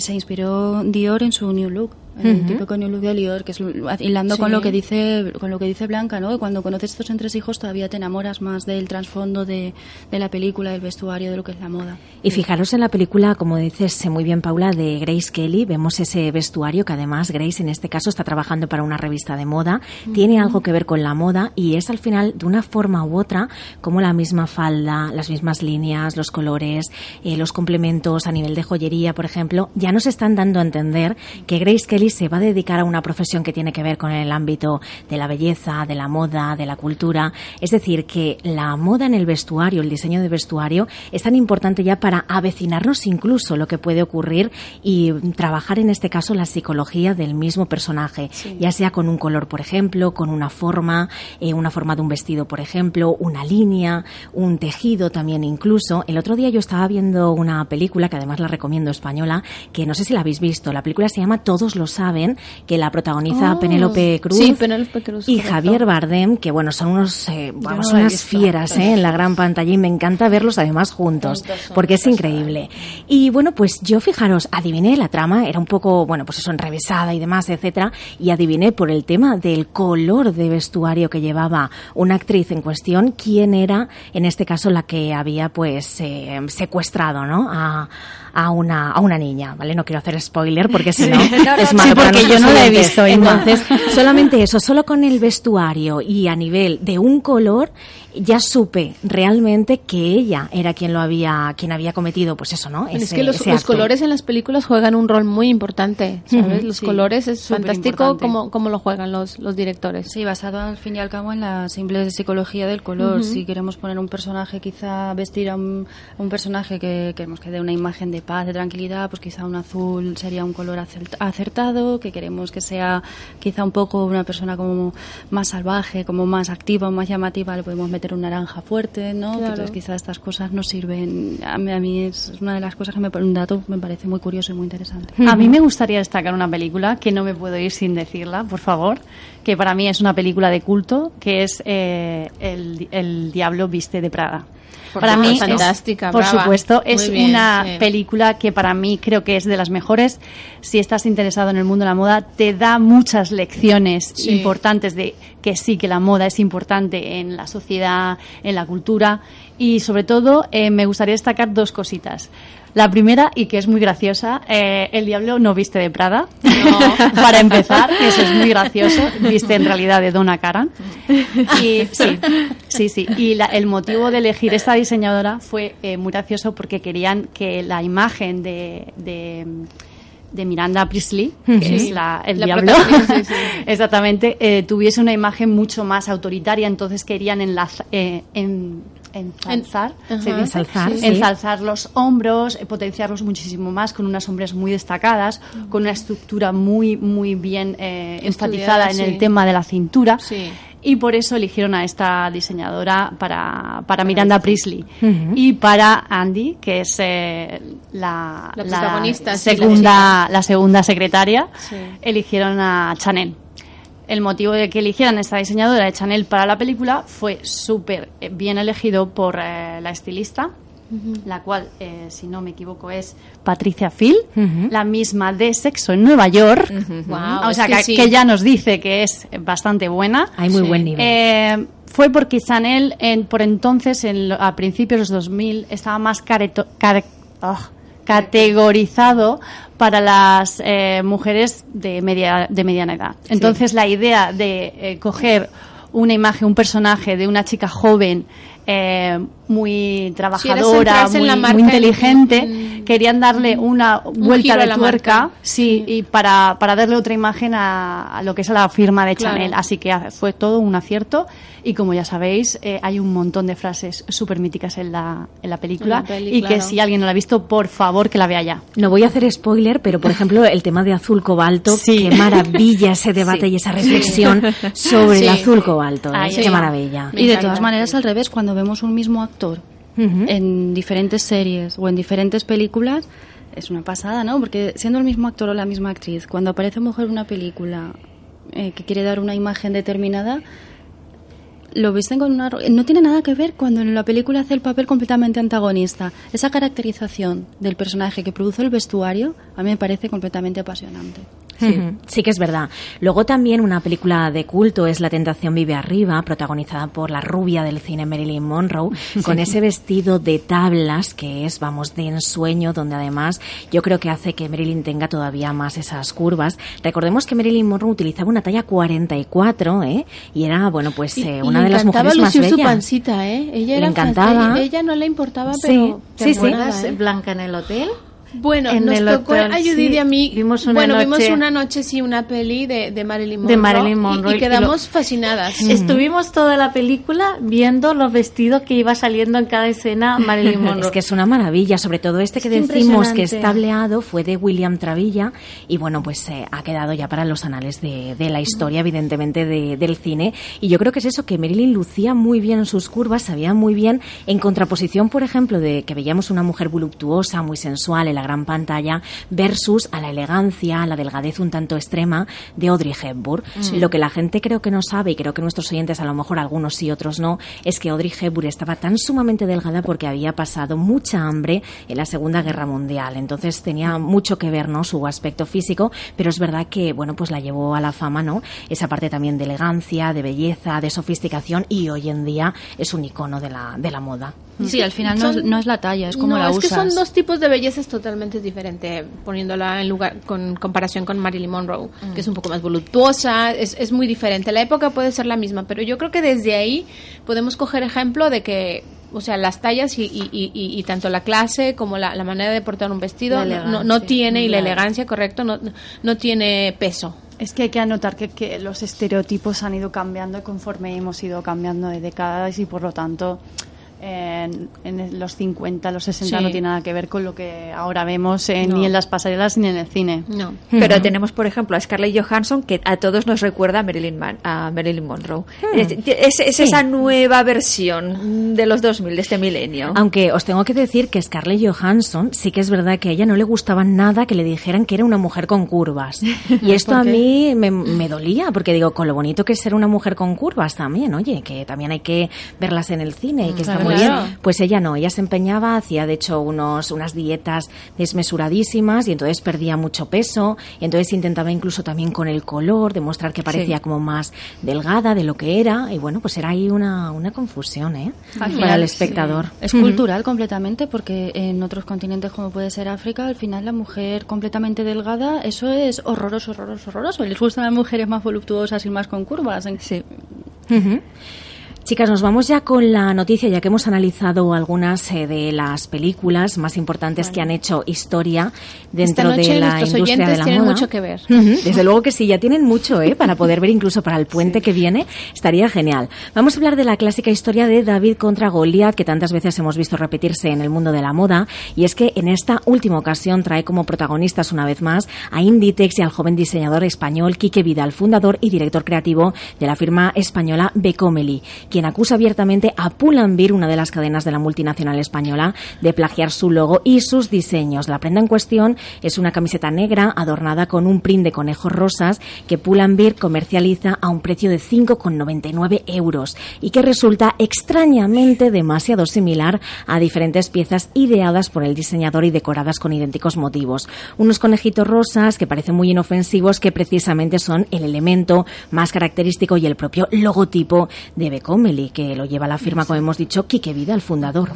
se inspiró Dior en su New Look. El New Look de Dior, que es hilando con Sí. lo que dice con lo que dice Blanca, ¿no? Que Cuando conoces estos entresijos todavía te enamoras más del trasfondo de, de la película, del vestuario, de lo que es la moda. Y fijaros en la película, como dices muy bien Paula, de Grace Kelly, vemos ese vestuario que además Grace en este caso está trabajando para una revista de moda, tiene algo que ver con la moda y es al final de una forma u otra como la misma falda, las mismas líneas, los colores, eh, los complementos a nivel de joyería, por ejemplo, ya nos están dando a entender que Grace Kelly se va a dedicar a una profesión que tiene que ver con el ámbito de la belleza, de la moda, de la cultura. Es decir, que la moda en el vestuario, el diseño de vestuario, es tan importante ya para avecinarnos incluso lo que puede ocurrir y trabajar en este caso la psicología del mismo personaje, ya sea con un color, por ejemplo, con una forma, eh, una forma de un vestido, por ejemplo, una línea, un tejido también incluso. El otro día yo estaba viendo una película que además la recomiendo española, que no sé si la habéis visto. La película se llama Todos los saben, que la protagoniza Oh, Penélope Cruz, sí, Penélope Cruz, y correcto. Javier Bardem, que bueno, son unos, eh, vamos, no unas visto. fieras eh, en la gran pantalla y me encanta verlos además juntos, porque es increíble. Y bueno, pues yo fijaros, adiviné la trama, era un poco, bueno, pues eso, enrevesada y demás, etcétera, y adiviné por el tema del color de vestuario que llevaba una actriz en cuestión, quién era, en este caso, la que había pues eh, secuestrado, ¿no? A, a una, a una niña, ¿vale? No quiero hacer spoiler porque si no, es malo Sí, porque yo no la he visto. Entonces, solamente eso, solo con el vestuario y a nivel de un color, ya supe realmente que ella era quien lo había, quien había cometido, pues eso, ¿no? es Ese- que los, ese los acto. colores en las películas juegan un rol muy importante, ¿sabes? Los Sí, colores es fantástico como, como lo juegan los, los directores. Sí, basado al fin y al cabo en la simple psicología del color. Si queremos poner un personaje, quizá vestir a un, a un personaje que queremos que dé una imagen de paz, de tranquilidad, pues quizá un azul sería un color acert- acertado, que queremos que sea quizá un poco una persona como más salvaje, como más activa, más llamativa, le podemos meter un naranja fuerte, ¿no? Claro. Entonces quizá estas cosas nos sirven. A mí, a mí es una de las cosas que me, un dato me parece muy curioso y muy interesante. A mí me gustaría destacar una película que no me puedo ir sin decirla, por favor, que para mí es una película de culto, que es eh, el, el Diablo viste de Prada. Para mí, es- Fantástica, por brava. supuesto, es bien, una sí. película que para mí creo que es de las mejores. Si estás interesado en el mundo de la moda, te da muchas lecciones Sí. importantes de que sí, que la moda es importante en la sociedad, en la cultura y sobre todo eh, me gustaría destacar dos cositas. La primera, y que es muy graciosa, eh, el diablo no viste de Prada. Para empezar, eso es muy gracioso. Viste en realidad de Donna Karan. Y sí, sí, sí. Y la- el motivo de elegir esta diseñadora fue eh, muy gracioso porque querían que la imagen de, de, de Miranda Priestley, que Sí. es la, el La diablo, protagonista, sí, sí. exactamente, eh, tuviese una imagen mucho más autoritaria. Entonces querían enlaza- eh, en, ensalzar, En- ¿se ajá, dice? Ensalzar, sí. ensalzar los hombros, eh, potenciarlos muchísimo más, con unas sombras muy destacadas, con una estructura muy, muy bien eh, enfatizada en el tema de la cintura. Sí. Y por eso eligieron a esta diseñadora para, para Miranda Priestley. Y para Andy, que es eh, la, La protagonista, sí, la segunda, la segunda secretaria, eligieron a Chanel. El motivo de que eligieran esta diseñadora de Chanel para la película fue súper eh, bien elegido por eh, la estilista, la cual, eh, si no me equivoco, es Patricia Phil, la misma de Sexo en Nueva York. Guau, o sea, que que, sí. que ya nos dice que es bastante buena. Hay muy Sí. buen nivel. Eh, fue porque Chanel, en- por entonces, en a principios de los 2000, estaba más careto- care- ah, categorizado para las eh, mujeres de, media, de mediana edad. Entonces, la idea de eh, coger una imagen, un personaje de una chica joven, eh, muy trabajadora, en muy, la muy inteligente, en- querían darle una vuelta a de tuerca, marca. sí, y para, para darle otra imagen a, a lo que es la firma de Claro. Chanel. Así que fue todo un acierto y como ya sabéis, eh, hay un montón de frases súper míticas en la, en la película la peli, y que claro. si alguien no la ha visto, por favor que la vea ya. No voy a hacer spoiler, pero por ejemplo el tema de azul cobalto, Sí. qué maravilla ese debate Sí. y esa reflexión sobre Sí. el azul cobalto. ¿eh? Ahí qué maravilla. Me y de todas maneras, al revés, cuando vemos un mismo actor en diferentes series o en diferentes películas, es una pasada, ¿no? Porque siendo el mismo actor o la misma actriz, cuando aparece mujer en una película eh, que quiere dar una imagen determinada, lo visten con una... No tiene nada que ver cuando en la película hace el papel completamente antagonista. Esa caracterización del personaje que produce el vestuario a mí me parece completamente apasionante. Ujú, Sí que es verdad. Luego también una película de culto es La tentación vive arriba, protagonizada por la rubia del cine Marilyn Monroe, con ese vestido de tablas que es, vamos, de ensueño, donde además yo creo que hace que Marilyn tenga todavía más esas curvas. Recordemos que Marilyn Monroe utilizaba una talla 44, ¿eh? Y era, bueno, pues Y- eh, y una de las mujeres más lucir su bellas. pancita, ¿eh? Ella Le era encantaba. Ella no le importaba, Sí, pero sí, pero sí. ¿eh? Blanca en el hotel. Bueno, En nos el tocó hotel, a Judith sí. y a mí. Vimos una bueno, vimos noche- una noche, sí, una peli de, de Marilyn Monroe. De Marilyn y- Monroe, Y, y quedamos lo- fascinadas. Estuvimos toda la película viendo los vestidos que iba saliendo en cada escena Marilyn Monroe. Es que es una maravilla, sobre todo este que Es decimos que está tableado fue de William Travilla y bueno, pues eh, ha quedado ya para los anales de, de la historia, evidentemente, de- del cine. Y yo creo que es eso, que Marilyn lucía muy bien sus curvas, sabía muy bien, en contraposición, por ejemplo, de que veíamos una mujer voluptuosa, muy sensual en la gran pantalla versus a la elegancia, a la delgadez un tanto extrema de Audrey Hepburn. Sí. Lo que la gente creo que no sabe, y creo que nuestros oyentes a lo mejor algunos sí, otros no, es que Audrey Hepburn estaba tan sumamente delgada porque había pasado mucha hambre en la Segunda Guerra Mundial. Entonces tenía mucho que ver, ¿no? Su aspecto físico, pero es verdad que, bueno, pues la llevó a la fama, ¿no? Esa parte también de elegancia, de belleza, de sofisticación y hoy en día es un icono de la, de la moda. Sí, al final no, es- Son- no es la talla, es como no, la es usas. que son dos tipos de bellezas totalmente diferentes, poniéndola en lugar con comparación con Marilyn Monroe, que es un poco más voluptuosa, es, es muy diferente. La época puede ser la misma, pero yo creo que desde ahí podemos coger ejemplo de que, o sea, las tallas y, y- y- y- tanto la clase como la, la manera de portar un vestido no, no- tiene, y la elegancia, correcto, no, no tiene peso. Es que hay que anotar que, que los estereotipos han ido cambiando conforme hemos ido cambiando de décadas y por lo tanto en, en los 50, los 60 Sí. no tiene nada que ver con lo que ahora vemos eh, No. ni en las pasarelas ni en el cine. No. Pero tenemos, por ejemplo, a Scarlett Johansson, que a todos nos recuerda a Marilyn, Man- a Marilyn Monroe. Es, es- es Sí. esa nueva versión de los 2000, de este milenio. Aunque os tengo que decir que Scarlett Johansson sí que es verdad que a ella no le gustaba nada que le dijeran que era una mujer con curvas. Y esto ¿Por a mí me, me dolía, porque digo, con lo bonito que es ser una mujer con curvas también, oye, que también hay que verlas en el cine y que Claro. Muy bien. Pues ella no, ella se empeñaba, hacía de hecho unos, unas dietas desmesuradísimas y entonces perdía mucho peso y entonces intentaba incluso también con el color demostrar que parecía Sí. como más delgada de lo que era y bueno, pues era ahí una, una confusión, ¿eh? Al Para final, el espectador. sí. Es cultural completamente porque en otros continentes como puede ser África, al final la mujer completamente delgada, eso es horroroso, horroroso, horroroso. Les gustan las mujeres más voluptuosas y más con curvas. Sí. Chicas, nos vamos ya con la noticia, ya que hemos analizado algunas eh, de las películas más importantes que han hecho historia dentro de la industria de la tienen moda. mucho que ver. Ujú, Desde luego que sí, ya tienen mucho, ¿eh? Para poder ver incluso para el puente que viene, estaría genial. Vamos a hablar de la clásica historia de David contra Goliat, que tantas veces hemos visto repetirse en el mundo de la moda, y es que en esta última ocasión trae como protagonistas una vez más a Inditex y al joven diseñador español Quique Vidal, fundador y director creativo de la firma española Becomeli, quien acusa abiertamente a Pull&Bear, una de las cadenas de la multinacional española, de plagiar su logo y sus diseños. La prenda en cuestión es una camiseta negra adornada con un print de conejos rosas que Pull&Bear comercializa a un precio de 5,99 euros y que resulta extrañamente demasiado similar a diferentes piezas ideadas por el diseñador y decoradas con idénticos motivos. Unos conejitos rosas que parecen muy inofensivos que precisamente son el elemento más característico y el propio logotipo de Becomeli, que lo lleva la firma, como hemos dicho, Quique Vida, el fundador.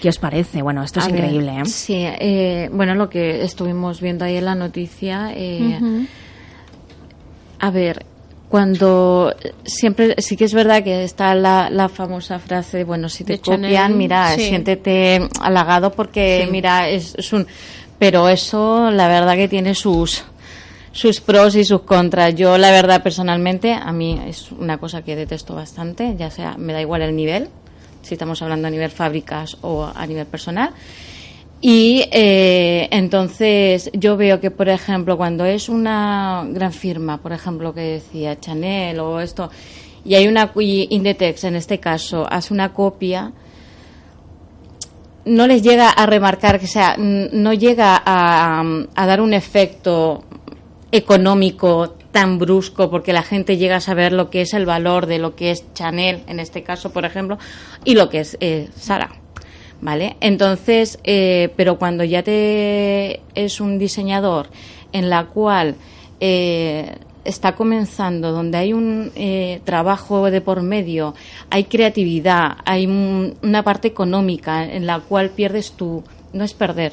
¿Qué os parece? Bueno, esto es A ver, increíble, ¿eh? Sí, eh, bueno, lo que estuvimos viendo ahí en la noticia. eh, A ver, cuando siempre sí que es verdad que está la, la famosa frase, bueno, si te De copian, Chanel, mira, sí. siéntete halagado porque, mira, es, es un. Pero eso, la verdad que tiene sus sus pros y sus contras. Yo, la verdad, personalmente, a mí es una cosa que detesto bastante, ya sea, me da igual el nivel, si estamos hablando a nivel fábricas o a nivel personal. Y eh, entonces yo veo que, por ejemplo, cuando es una gran firma, por ejemplo, que decía Chanel o esto, y hay una y Inditex en este caso hace una copia, no les llega a remarcar, que sea, n- no llega a, a dar un efecto económico tan brusco porque la gente llega a saber lo que es el valor de lo que es Chanel en este caso por ejemplo y lo que es eh, Sara vale entonces eh, pero cuando ya te es un diseñador en la cual eh, está comenzando donde hay un eh, trabajo de por medio hay creatividad hay un- una parte económica en la cual pierdes tu no es perder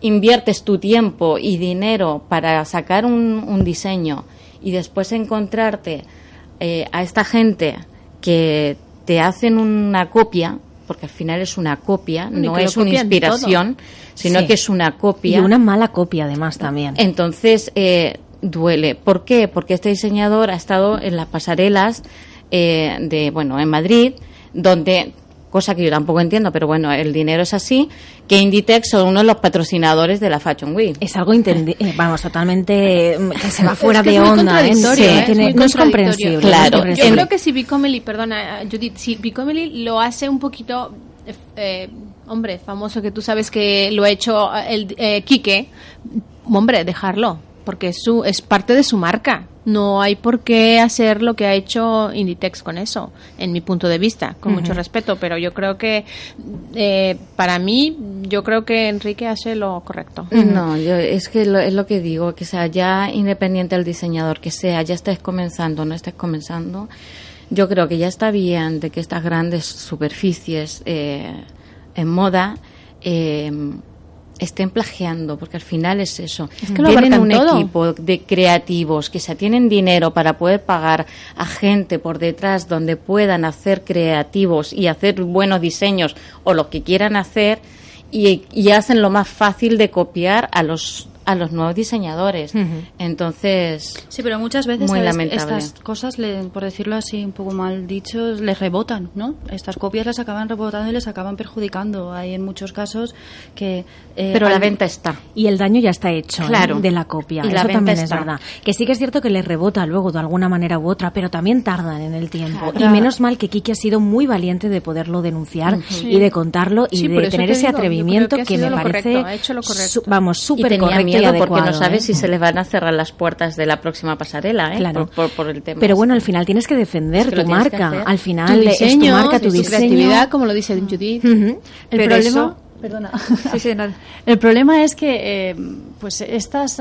inviertes tu tiempo y dinero para sacar un, un diseño y después encontrarte eh, a esta gente que te hacen una copia, porque al final es una copia, Y no es una inspiración, sino Sí. que es una copia. Y una mala copia, además, también. Entonces, eh, duele. ¿Por qué? Porque este diseñador ha estado en las pasarelas eh, de, bueno, en Madrid, donde, cosa que yo tampoco entiendo, pero bueno, el dinero es así, que Inditex son uno de los patrocinadores de la Fashion Week. Es algo, eh, vamos, totalmente mm, que se va Es fuera que de es muy onda, ¿eh? Sí, ¿eh? Es tiene- muy no es comprensible. Claro. no es Yo creo que si Bicomely, perdona, Judith, si Bicomely lo hace un poquito, eh, hombre, famoso que tú sabes que lo ha hecho el eh, Quique, hombre, dejarlo, porque es, su, es parte de su marca. No hay por qué hacer lo que ha hecho Inditex con eso, en mi punto de vista, con mucho respeto, pero yo creo que eh, para mí, yo creo que Enrique hace lo correcto. No, yo, es que lo, es lo que digo, que sea ya independiente del diseñador, que sea, ya estés comenzando, no estés comenzando, yo creo que ya está bien de que estas grandes superficies eh, en moda eh, estén plagiando, porque al final es eso. Es que tienen un todo. equipo de creativos que se tienen dinero para poder pagar a gente por detrás donde puedan hacer creativos y hacer buenos diseños o lo que quieran hacer y, y hacen lo más fácil de copiar a los a los nuevos diseñadores. Entonces, Sí, pero muchas veces Muy estas cosas, le- por decirlo así un poco mal dicho, les rebotan, ¿no? Estas copias las acaban rebotando y les acaban perjudicando. Hay en muchos casos que... eh, pero la venta está. Y el daño ya está hecho ¿eh? Claro. de la copia. Y la Eso venta también es está. verdad. Que sí que es cierto que les rebota luego de alguna manera u otra, pero también tardan en el tiempo. Claro. Y menos mal que Kiki ha sido muy valiente de poderlo denunciar y de contarlo y Sí, de tener te ese digo, atrevimiento que que, me lo parece, correcto, ha hecho lo correcto. su- vamos, súper correcto miedo porque adecuado, no sabe ¿eh? si se les van a cerrar las puertas de la próxima pasarela, ¿eh? Claro. Por, por- por el tema. Pero este. bueno, al final tienes que defender Es que tu marca. Al Tu final es tu diseño, marca, tu y diseño. creatividad, como lo dice Judith. Ujú. El Pero problema... eso- Perdona. Sí, sí, no. El problema es que eh, pues estas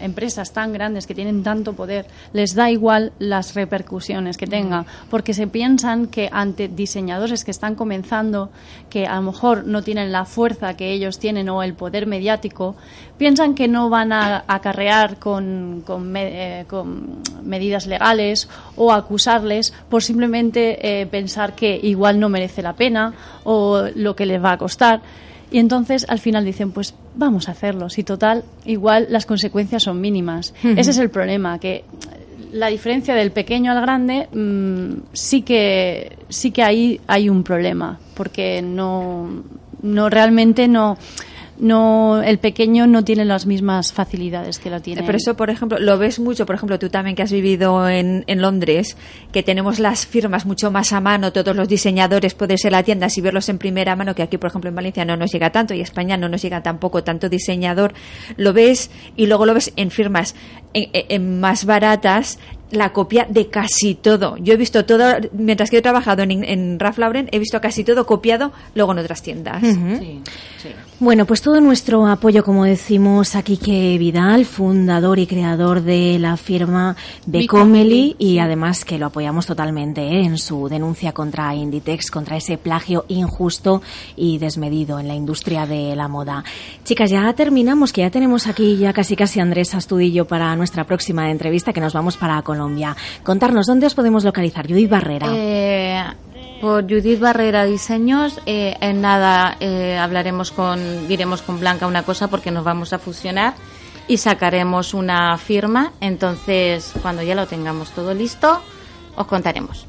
empresas tan grandes que tienen tanto poder les da igual las repercusiones que tengan porque se piensan que ante diseñadores que están comenzando que a lo mejor no tienen la fuerza que ellos tienen o el poder mediático piensan que no van a acarrear con, con, me- eh, con medidas legales o acusarles por simplemente eh, pensar que igual no merece la pena o lo que les va a costar. Y entonces al final dicen, pues vamos a hacerlo. Si total, igual las consecuencias son mínimas. Ese es el problema, que la diferencia del pequeño al grande mm, sí que sí que ahí hay un problema, porque no, no realmente no no el pequeño no tiene las mismas facilidades que lo tiene. Pero eso, por ejemplo, lo ves mucho, por ejemplo, tú también que has vivido en, en Londres, que tenemos las firmas mucho más a mano, todos los diseñadores, puedes ir a la tienda y verlos en primera mano, que aquí, por ejemplo, en Valencia no nos llega tanto y España no nos llega tampoco tanto diseñador. Lo ves y luego lo ves en firmas en más baratas la copia de casi todo. Yo he visto todo, mientras que he trabajado en, en Ralph Lauren, he visto casi todo copiado luego en otras tiendas. Sí, sí. Bueno, pues todo nuestro apoyo, como decimos, a Quique Vidal, fundador y creador de la firma Becomely, y además que lo apoyamos totalmente ¿eh? en su denuncia contra Inditex, contra ese plagio injusto y desmedido en la industria de la moda. Chicas, ya terminamos, que ya tenemos aquí ya casi casi Andrés Astudillo para nuestra próxima entrevista, que nos vamos para Colombia. Contarnos, ¿dónde os podemos localizar? Judith Barrera. Eh, por Judith Barrera Diseños, eh, en nada eh, hablaremos con, diremos con Blanca una cosa porque nos vamos a fusionar y sacaremos una firma. Entonces, cuando ya lo tengamos todo listo, os contaremos.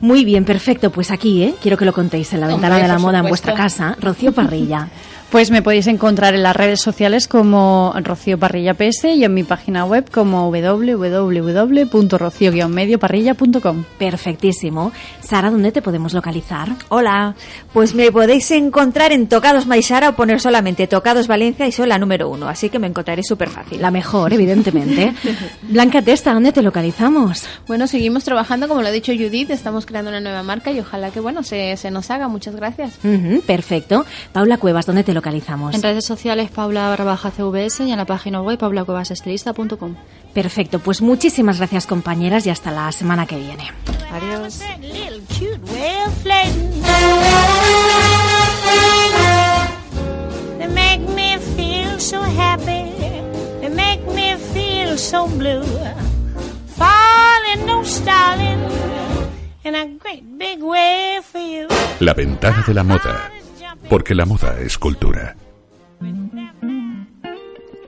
Muy bien, perfecto. Pues aquí, ¿eh? quiero que lo contéis en la Hombre, ventana de la moda en vuestra casa. Rocío Parrilla. Pues me podéis encontrar en las redes sociales como Rocío Parrilla PS y en mi página web como www.rocio-medioparrilla.com. Perfectísimo. Sara, ¿dónde te podemos localizar? Hola, pues me podéis encontrar en Tocados Maisara o poner solamente Tocados Valencia y soy la número uno, así que me encontraré súper fácil. La mejor, evidentemente. Blanca Testa, ¿dónde te localizamos? Bueno, seguimos trabajando, como lo ha dicho Judith, estamos creando una nueva marca y ojalá que, bueno, se, se nos haga. Muchas gracias. Perfecto. Paula Cuevas, ¿dónde te localizamos? En redes sociales Paula barra baja CVS y en la página web paulacuevasestilista.com. Perfecto, pues muchísimas gracias compañeras y hasta la semana que viene. Adiós. So happy. They make me feel so blue. Falling, no stalling. In a great big way for you. La ventana de la moda. Porque la moda es cultura.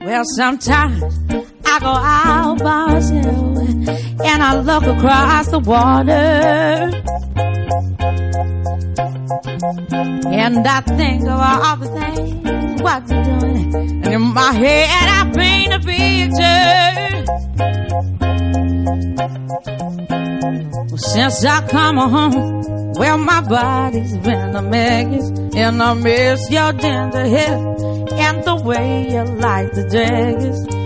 Well, sometimes I go out by and I look across the water. And I think of all the things what you're doing. And in my head I paint a picture. Since I come home, well, my body's been a mess, and I miss your ginger hair and the way you like the dress.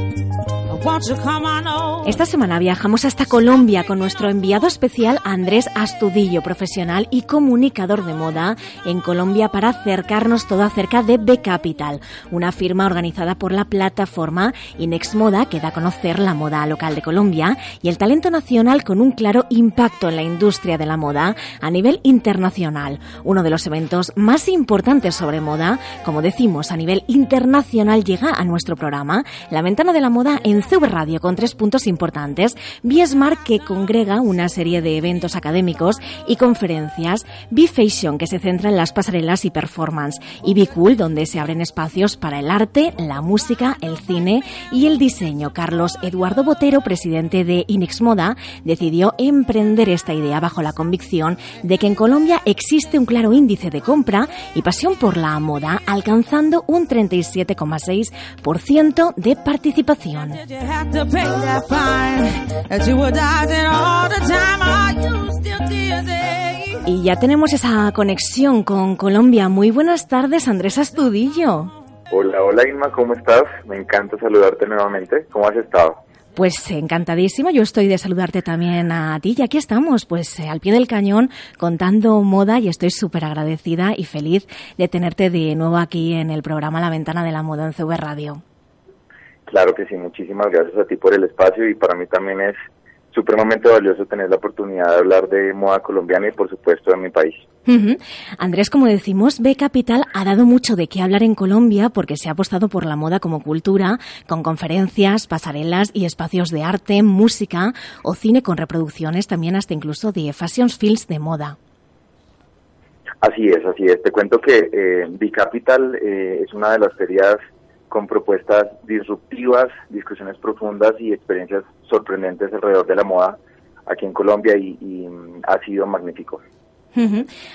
Esta semana viajamos hasta Colombia con nuestro enviado especial Andrés Astudillo, profesional y comunicador de moda en Colombia para acercarnos todo acerca de B Capital, una firma organizada por la plataforma Inex Moda que da a conocer la moda local de Colombia y el talento nacional con un claro impacto en la industria de la moda a nivel internacional. Uno de los eventos más importantes sobre moda, como decimos, a nivel internacional llega a nuestro programa, La Ventana de la Moda en CV Radio con tres puntos importantes. Biesmart que congrega una serie de eventos académicos y conferencias. B-Fashion que se centra en las pasarelas y performance. Y B-Cool donde se abren espacios para el arte, la música, el cine y el diseño. Carlos Eduardo Botero, presidente de Inex Moda, decidió emprender esta idea bajo la convicción de que en Colombia existe un claro índice de compra y pasión por la moda, alcanzando un 37,6% de participación. Y ya tenemos esa conexión con Colombia. Muy buenas tardes, Andrés Astudillo. Hola, hola Inma, ¿cómo estás? Me encanta saludarte nuevamente. ¿Cómo has estado? Pues encantadísimo, yo estoy de saludarte también a ti y aquí estamos, pues al pie del cañón contando moda y estoy súper agradecida y feliz de tenerte de nuevo aquí en el programa La Ventana de la Moda en CV Radio. Claro que sí, muchísimas gracias a ti por el espacio y para mí también es supremamente valioso tener la oportunidad de hablar de moda colombiana y por supuesto de mi país. Andrés, como decimos, B Capital ha dado mucho de qué hablar en Colombia porque se ha apostado por la moda como cultura, con conferencias, pasarelas y espacios de arte, música o cine con reproducciones también hasta incluso de fashion films de moda. Así es, así es. Te cuento que eh, B Capital eh, es una de las ferias con propuestas disruptivas, discusiones profundas y experiencias sorprendentes alrededor de la moda aquí en Colombia y, mm, ha sido magnífico.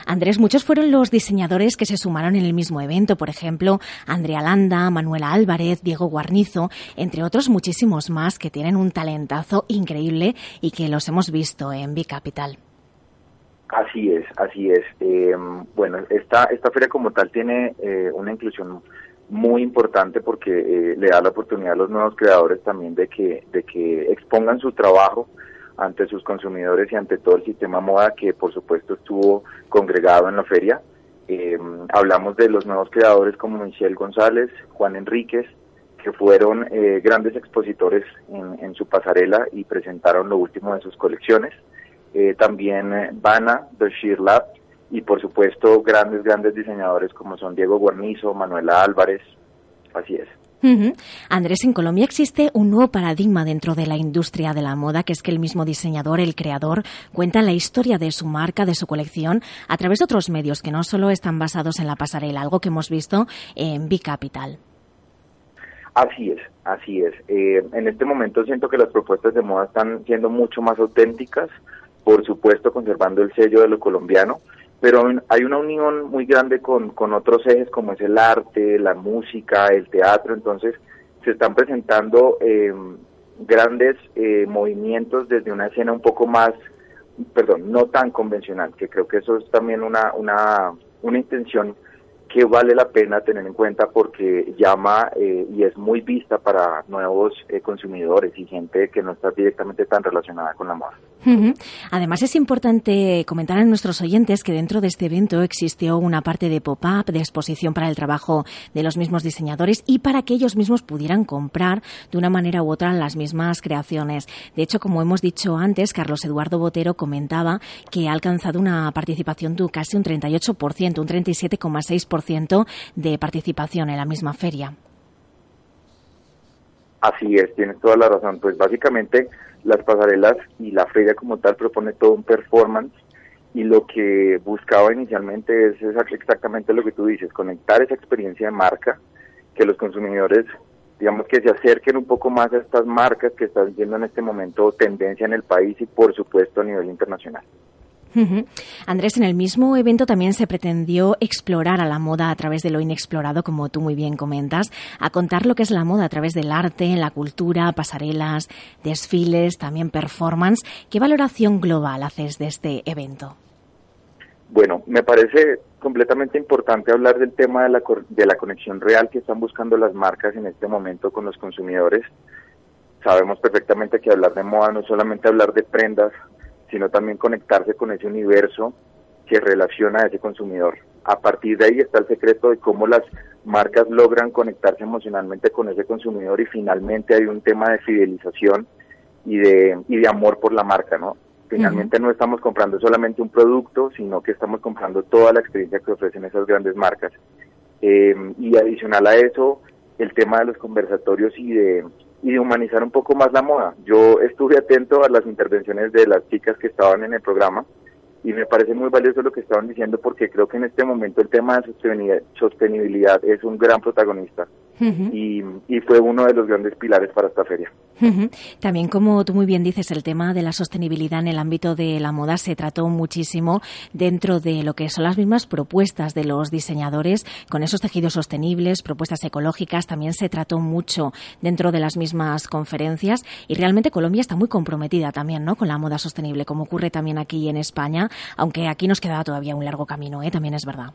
Andrés, muchos fueron los diseñadores que se sumaron en el mismo evento, por ejemplo, Andrea Landa, Manuela Álvarez, Diego Guarnizo, entre otros muchísimos más que tienen un talentazo increíble y que los hemos visto en Bicapital. Así es, así es. Eh, bueno, esta, esta feria como tal tiene eh, una inclusión muy importante porque eh, le da la oportunidad a los nuevos creadores también de que, de que expongan su trabajo ante sus consumidores y ante todo el sistema moda que por supuesto estuvo congregado en la feria. Eh, hablamos de los nuevos creadores como Michelle González, Juan Enríquez, que fueron eh, grandes expositores en, su pasarela y presentaron lo último de sus colecciones. también Bana, The Sheer Lab, y por supuesto grandes, grandes diseñadores como son Diego Guarnizo, Manuela Álvarez, así es. Andrés, en Colombia existe un nuevo paradigma dentro de la industria de la moda, que es que el mismo diseñador, el creador, cuenta la historia de su marca, de su colección, a través de otros medios que no solo están basados en la pasarela, algo que hemos visto en B-Capital. Así es, así es. Eh, en este momento siento que las propuestas de moda están siendo mucho más auténticas, por supuesto conservando el sello de lo colombiano, pero hay una unión muy grande con, con otros ejes como es el arte, la música, el teatro, entonces se están presentando eh, grandes eh, movimientos desde una escena un poco más, perdón, no tan convencional, que creo que eso es también una, una, una intención que vale la pena tener en cuenta porque llama eh, y es muy vista para nuevos eh, consumidores y gente que no está directamente tan relacionada con la moda. Además es importante comentar a nuestros oyentes que dentro de este evento existió una parte de pop-up, de exposición para el trabajo de los mismos diseñadores y para que ellos mismos pudieran comprar de una manera u otra las mismas creaciones. De hecho, como hemos dicho antes, Carlos Eduardo Botero comentaba que ha alcanzado una participación de casi un 38%, un 37,6% de participación en la misma feria. Así es, tienes toda la razón. Pues básicamente las pasarelas y la feria como tal propone todo un performance y lo que buscaba inicialmente es, exactamente lo que tú dices, conectar esa experiencia de marca, que los consumidores, digamos que se acerquen un poco más a estas marcas que están siendo en este momento tendencia en el país y por supuesto a nivel internacional. Ujú. Andrés, en el mismo evento también se pretendió explorar a la moda a través de lo inexplorado, como tú muy bien comentas, a contar lo que es la moda a través del arte, la cultura, pasarelas, desfiles, también performance. ¿Qué valoración global haces de este evento? Bueno, me parece completamente importante hablar del tema de la, de la conexión real que están buscando las marcas en este momento con los consumidores. Sabemos perfectamente que hablar de moda no es solamente hablar de prendas, sino también conectarse con ese universo que relaciona a ese consumidor. A partir de ahí está el secreto de cómo las marcas logran conectarse emocionalmente con ese consumidor y finalmente hay un tema de fidelización y de, y de amor por la marca, ¿no? Finalmente no estamos comprando solamente un producto, sino que estamos comprando toda la experiencia que ofrecen esas grandes marcas. Eh, y adicional a eso, el tema de los conversatorios y de, y humanizar un poco más la moda. Yo estuve atento a las intervenciones de las chicas que estaban en el programa y me parece muy valioso lo que estaban diciendo porque creo que en este momento el tema de sostenibilidad es un gran protagonista Y, y fue uno de los grandes pilares para esta feria. También, como tú muy bien dices, el tema de la sostenibilidad en el ámbito de la moda se trató muchísimo dentro de lo que son las mismas propuestas de los diseñadores con esos tejidos sostenibles, propuestas ecológicas. También se trató mucho dentro de las mismas conferencias y realmente Colombia está muy comprometida también, ¿no? Con la moda sostenible, como ocurre también aquí en España, aunque aquí nos queda todavía un largo camino, ¿eh? También es verdad.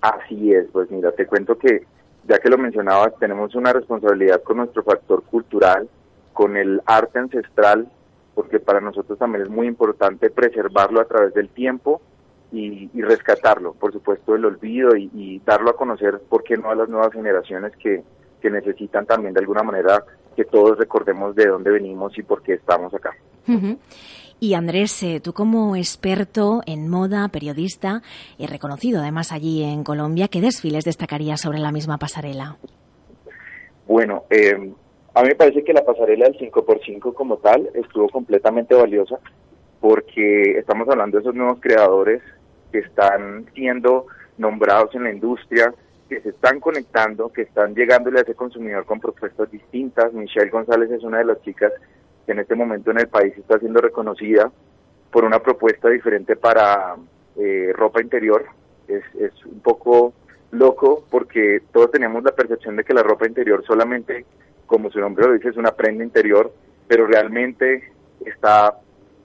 Así es, pues mira, te cuento que ya que lo mencionabas, tenemos una responsabilidad con nuestro factor cultural, con el arte ancestral, porque para nosotros también es muy importante preservarlo a través del tiempo y, y rescatarlo, por supuesto, del olvido y, darlo a conocer, ¿por qué no a las nuevas generaciones que, que necesitan también de alguna manera que todos recordemos de dónde venimos y por qué estamos acá? Ujú. Y Andrés, eh, tú como experto en moda, periodista y reconocido además allí en Colombia, ¿qué desfiles destacarías sobre la misma pasarela? Bueno, eh, a mí me parece que la pasarela del 5x5 como tal estuvo completamente valiosa porque estamos hablando de esos nuevos creadores que están siendo nombrados en la industria, que se están conectando, que están llegándole a ese consumidor con propuestas distintas. Michelle González es una de las chicas que en este momento en el país está siendo reconocida por una propuesta diferente para eh, ropa interior. Es, es un poco loco porque todos tenemos la percepción de que la ropa interior solamente, como su nombre lo dice, es una prenda interior, pero realmente está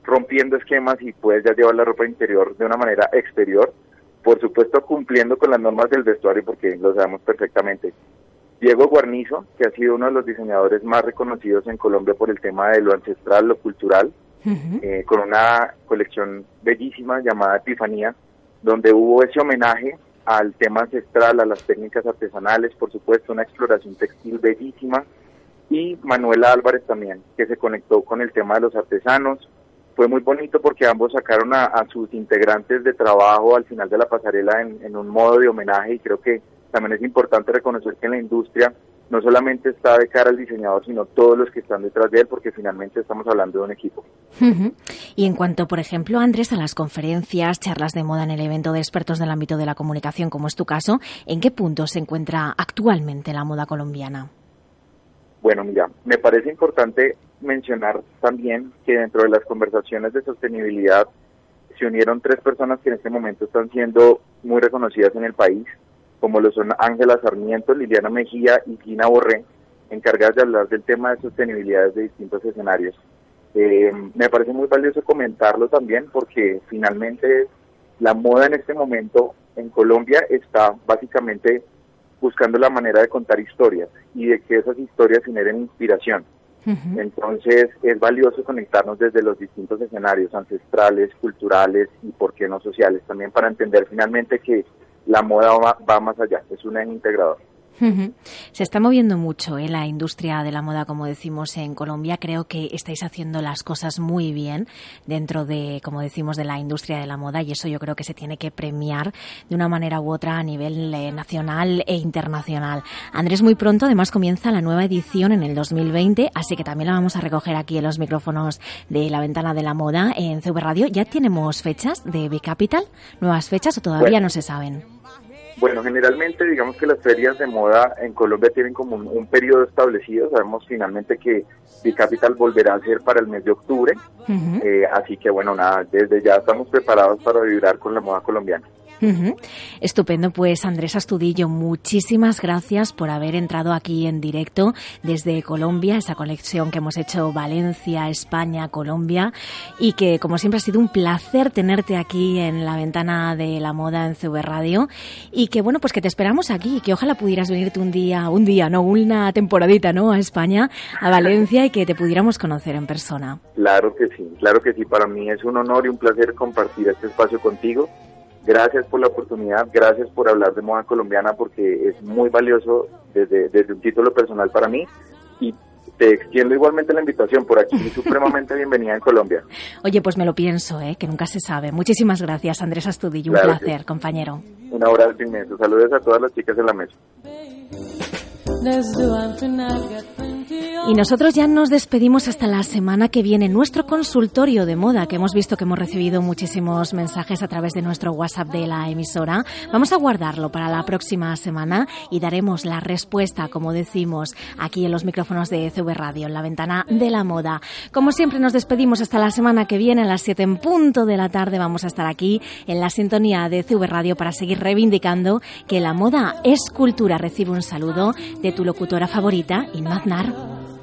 rompiendo esquemas y puedes ya llevar la ropa interior de una manera exterior, por supuesto cumpliendo con las normas del vestuario porque lo sabemos perfectamente. Diego Guarnizo, que ha sido uno de los diseñadores más reconocidos en Colombia por el tema de lo ancestral, lo cultural, eh, con una colección bellísima llamada Epifanía, donde hubo ese homenaje al tema ancestral, a las técnicas artesanales, por supuesto, una exploración textil bellísima, y Manuela Álvarez también, que se conectó con el tema de los artesanos. Fue muy bonito porque ambos sacaron a, a sus integrantes de trabajo al final de la pasarela en, en un modo de homenaje y creo que también es importante reconocer que en la industria no solamente está de cara al diseñador, sino todos los que están detrás de él, porque finalmente estamos hablando de un equipo. Y en cuanto, por ejemplo, Andrés, a las conferencias, charlas de moda en el evento de expertos del ámbito de la comunicación, como es tu caso, ¿en qué punto se encuentra actualmente la moda colombiana? Bueno, mira, me parece importante mencionar también que dentro de las conversaciones de sostenibilidad se unieron tres personas que en este momento están siendo muy reconocidas en el país, como lo son Ángela Sarmiento, Liliana Mejía y Gina Borré, encargadas de hablar del tema de sostenibilidad desde distintos escenarios. Eh, me parece muy valioso comentarlo también porque finalmente la moda en este momento en Colombia está básicamente buscando la manera de contar historias y de que esas historias generen inspiración. Entonces es valioso conectarnos desde los distintos escenarios ancestrales, culturales y, por qué no, sociales, también para entender finalmente que la moda va, va más allá, es un integrador. Se está moviendo mucho ¿eh? la industria de la moda, como decimos en Colombia. Creo que estáis haciendo las cosas muy bien dentro de, como decimos, de la industria de la moda y eso yo creo que se tiene que premiar de una manera u otra a nivel eh, nacional e internacional. Andrés, muy pronto además comienza la nueva edición en el 2020, así que también la vamos a recoger aquí en los micrófonos de la ventana de la moda en CV Radio. ¿Ya tenemos fechas de Big Capital? ¿Nuevas fechas o todavía Bueno. no se saben? Bueno, generalmente digamos que las ferias de moda en Colombia tienen como un, un periodo establecido. Sabemos finalmente que Bicapital volverá a ser para el mes de octubre. Eh, así que bueno, nada, desde ya estamos preparados para vibrar con la moda colombiana. Estupendo, pues Andrés Astudillo, muchísimas gracias por haber entrado aquí en directo desde Colombia, esa conexión que hemos hecho Valencia, España, Colombia, y que como siempre ha sido un placer tenerte aquí en la ventana de la moda en CV Radio, y que bueno, pues que te esperamos aquí, que ojalá pudieras venirte un día, un día, no, una temporadita, ¿no? A España, a Valencia, y que te pudiéramos conocer en persona. Claro que sí, claro que sí. Para mí es un honor y un placer compartir este espacio contigo. Gracias por la oportunidad, gracias por hablar de moda colombiana porque es muy valioso desde, desde un título personal para mí y te extiendo igualmente la invitación por aquí, supremamente bienvenida en Colombia. Oye, pues me lo pienso, ¿eh? que nunca se sabe. Muchísimas gracias, Andrés Astudillo, un placer, compañero. Un abrazo inmenso, saludos a todas las chicas en la mesa. Y nosotros ya nos despedimos hasta la semana que viene. Nuestro consultorio de moda, que hemos visto que hemos recibido muchísimos mensajes a través de nuestro WhatsApp de la emisora, vamos a guardarlo para la próxima semana y daremos la respuesta, como decimos, aquí en los micrófonos de CV Radio, en la ventana de la moda. Como siempre, nos despedimos hasta la semana que viene, a las 7 en punto de la tarde. Vamos a estar aquí en la sintonía de CV Radio para seguir reivindicando que la moda es cultura. Recibe un saludo de tu locutora favorita, Inmaznar.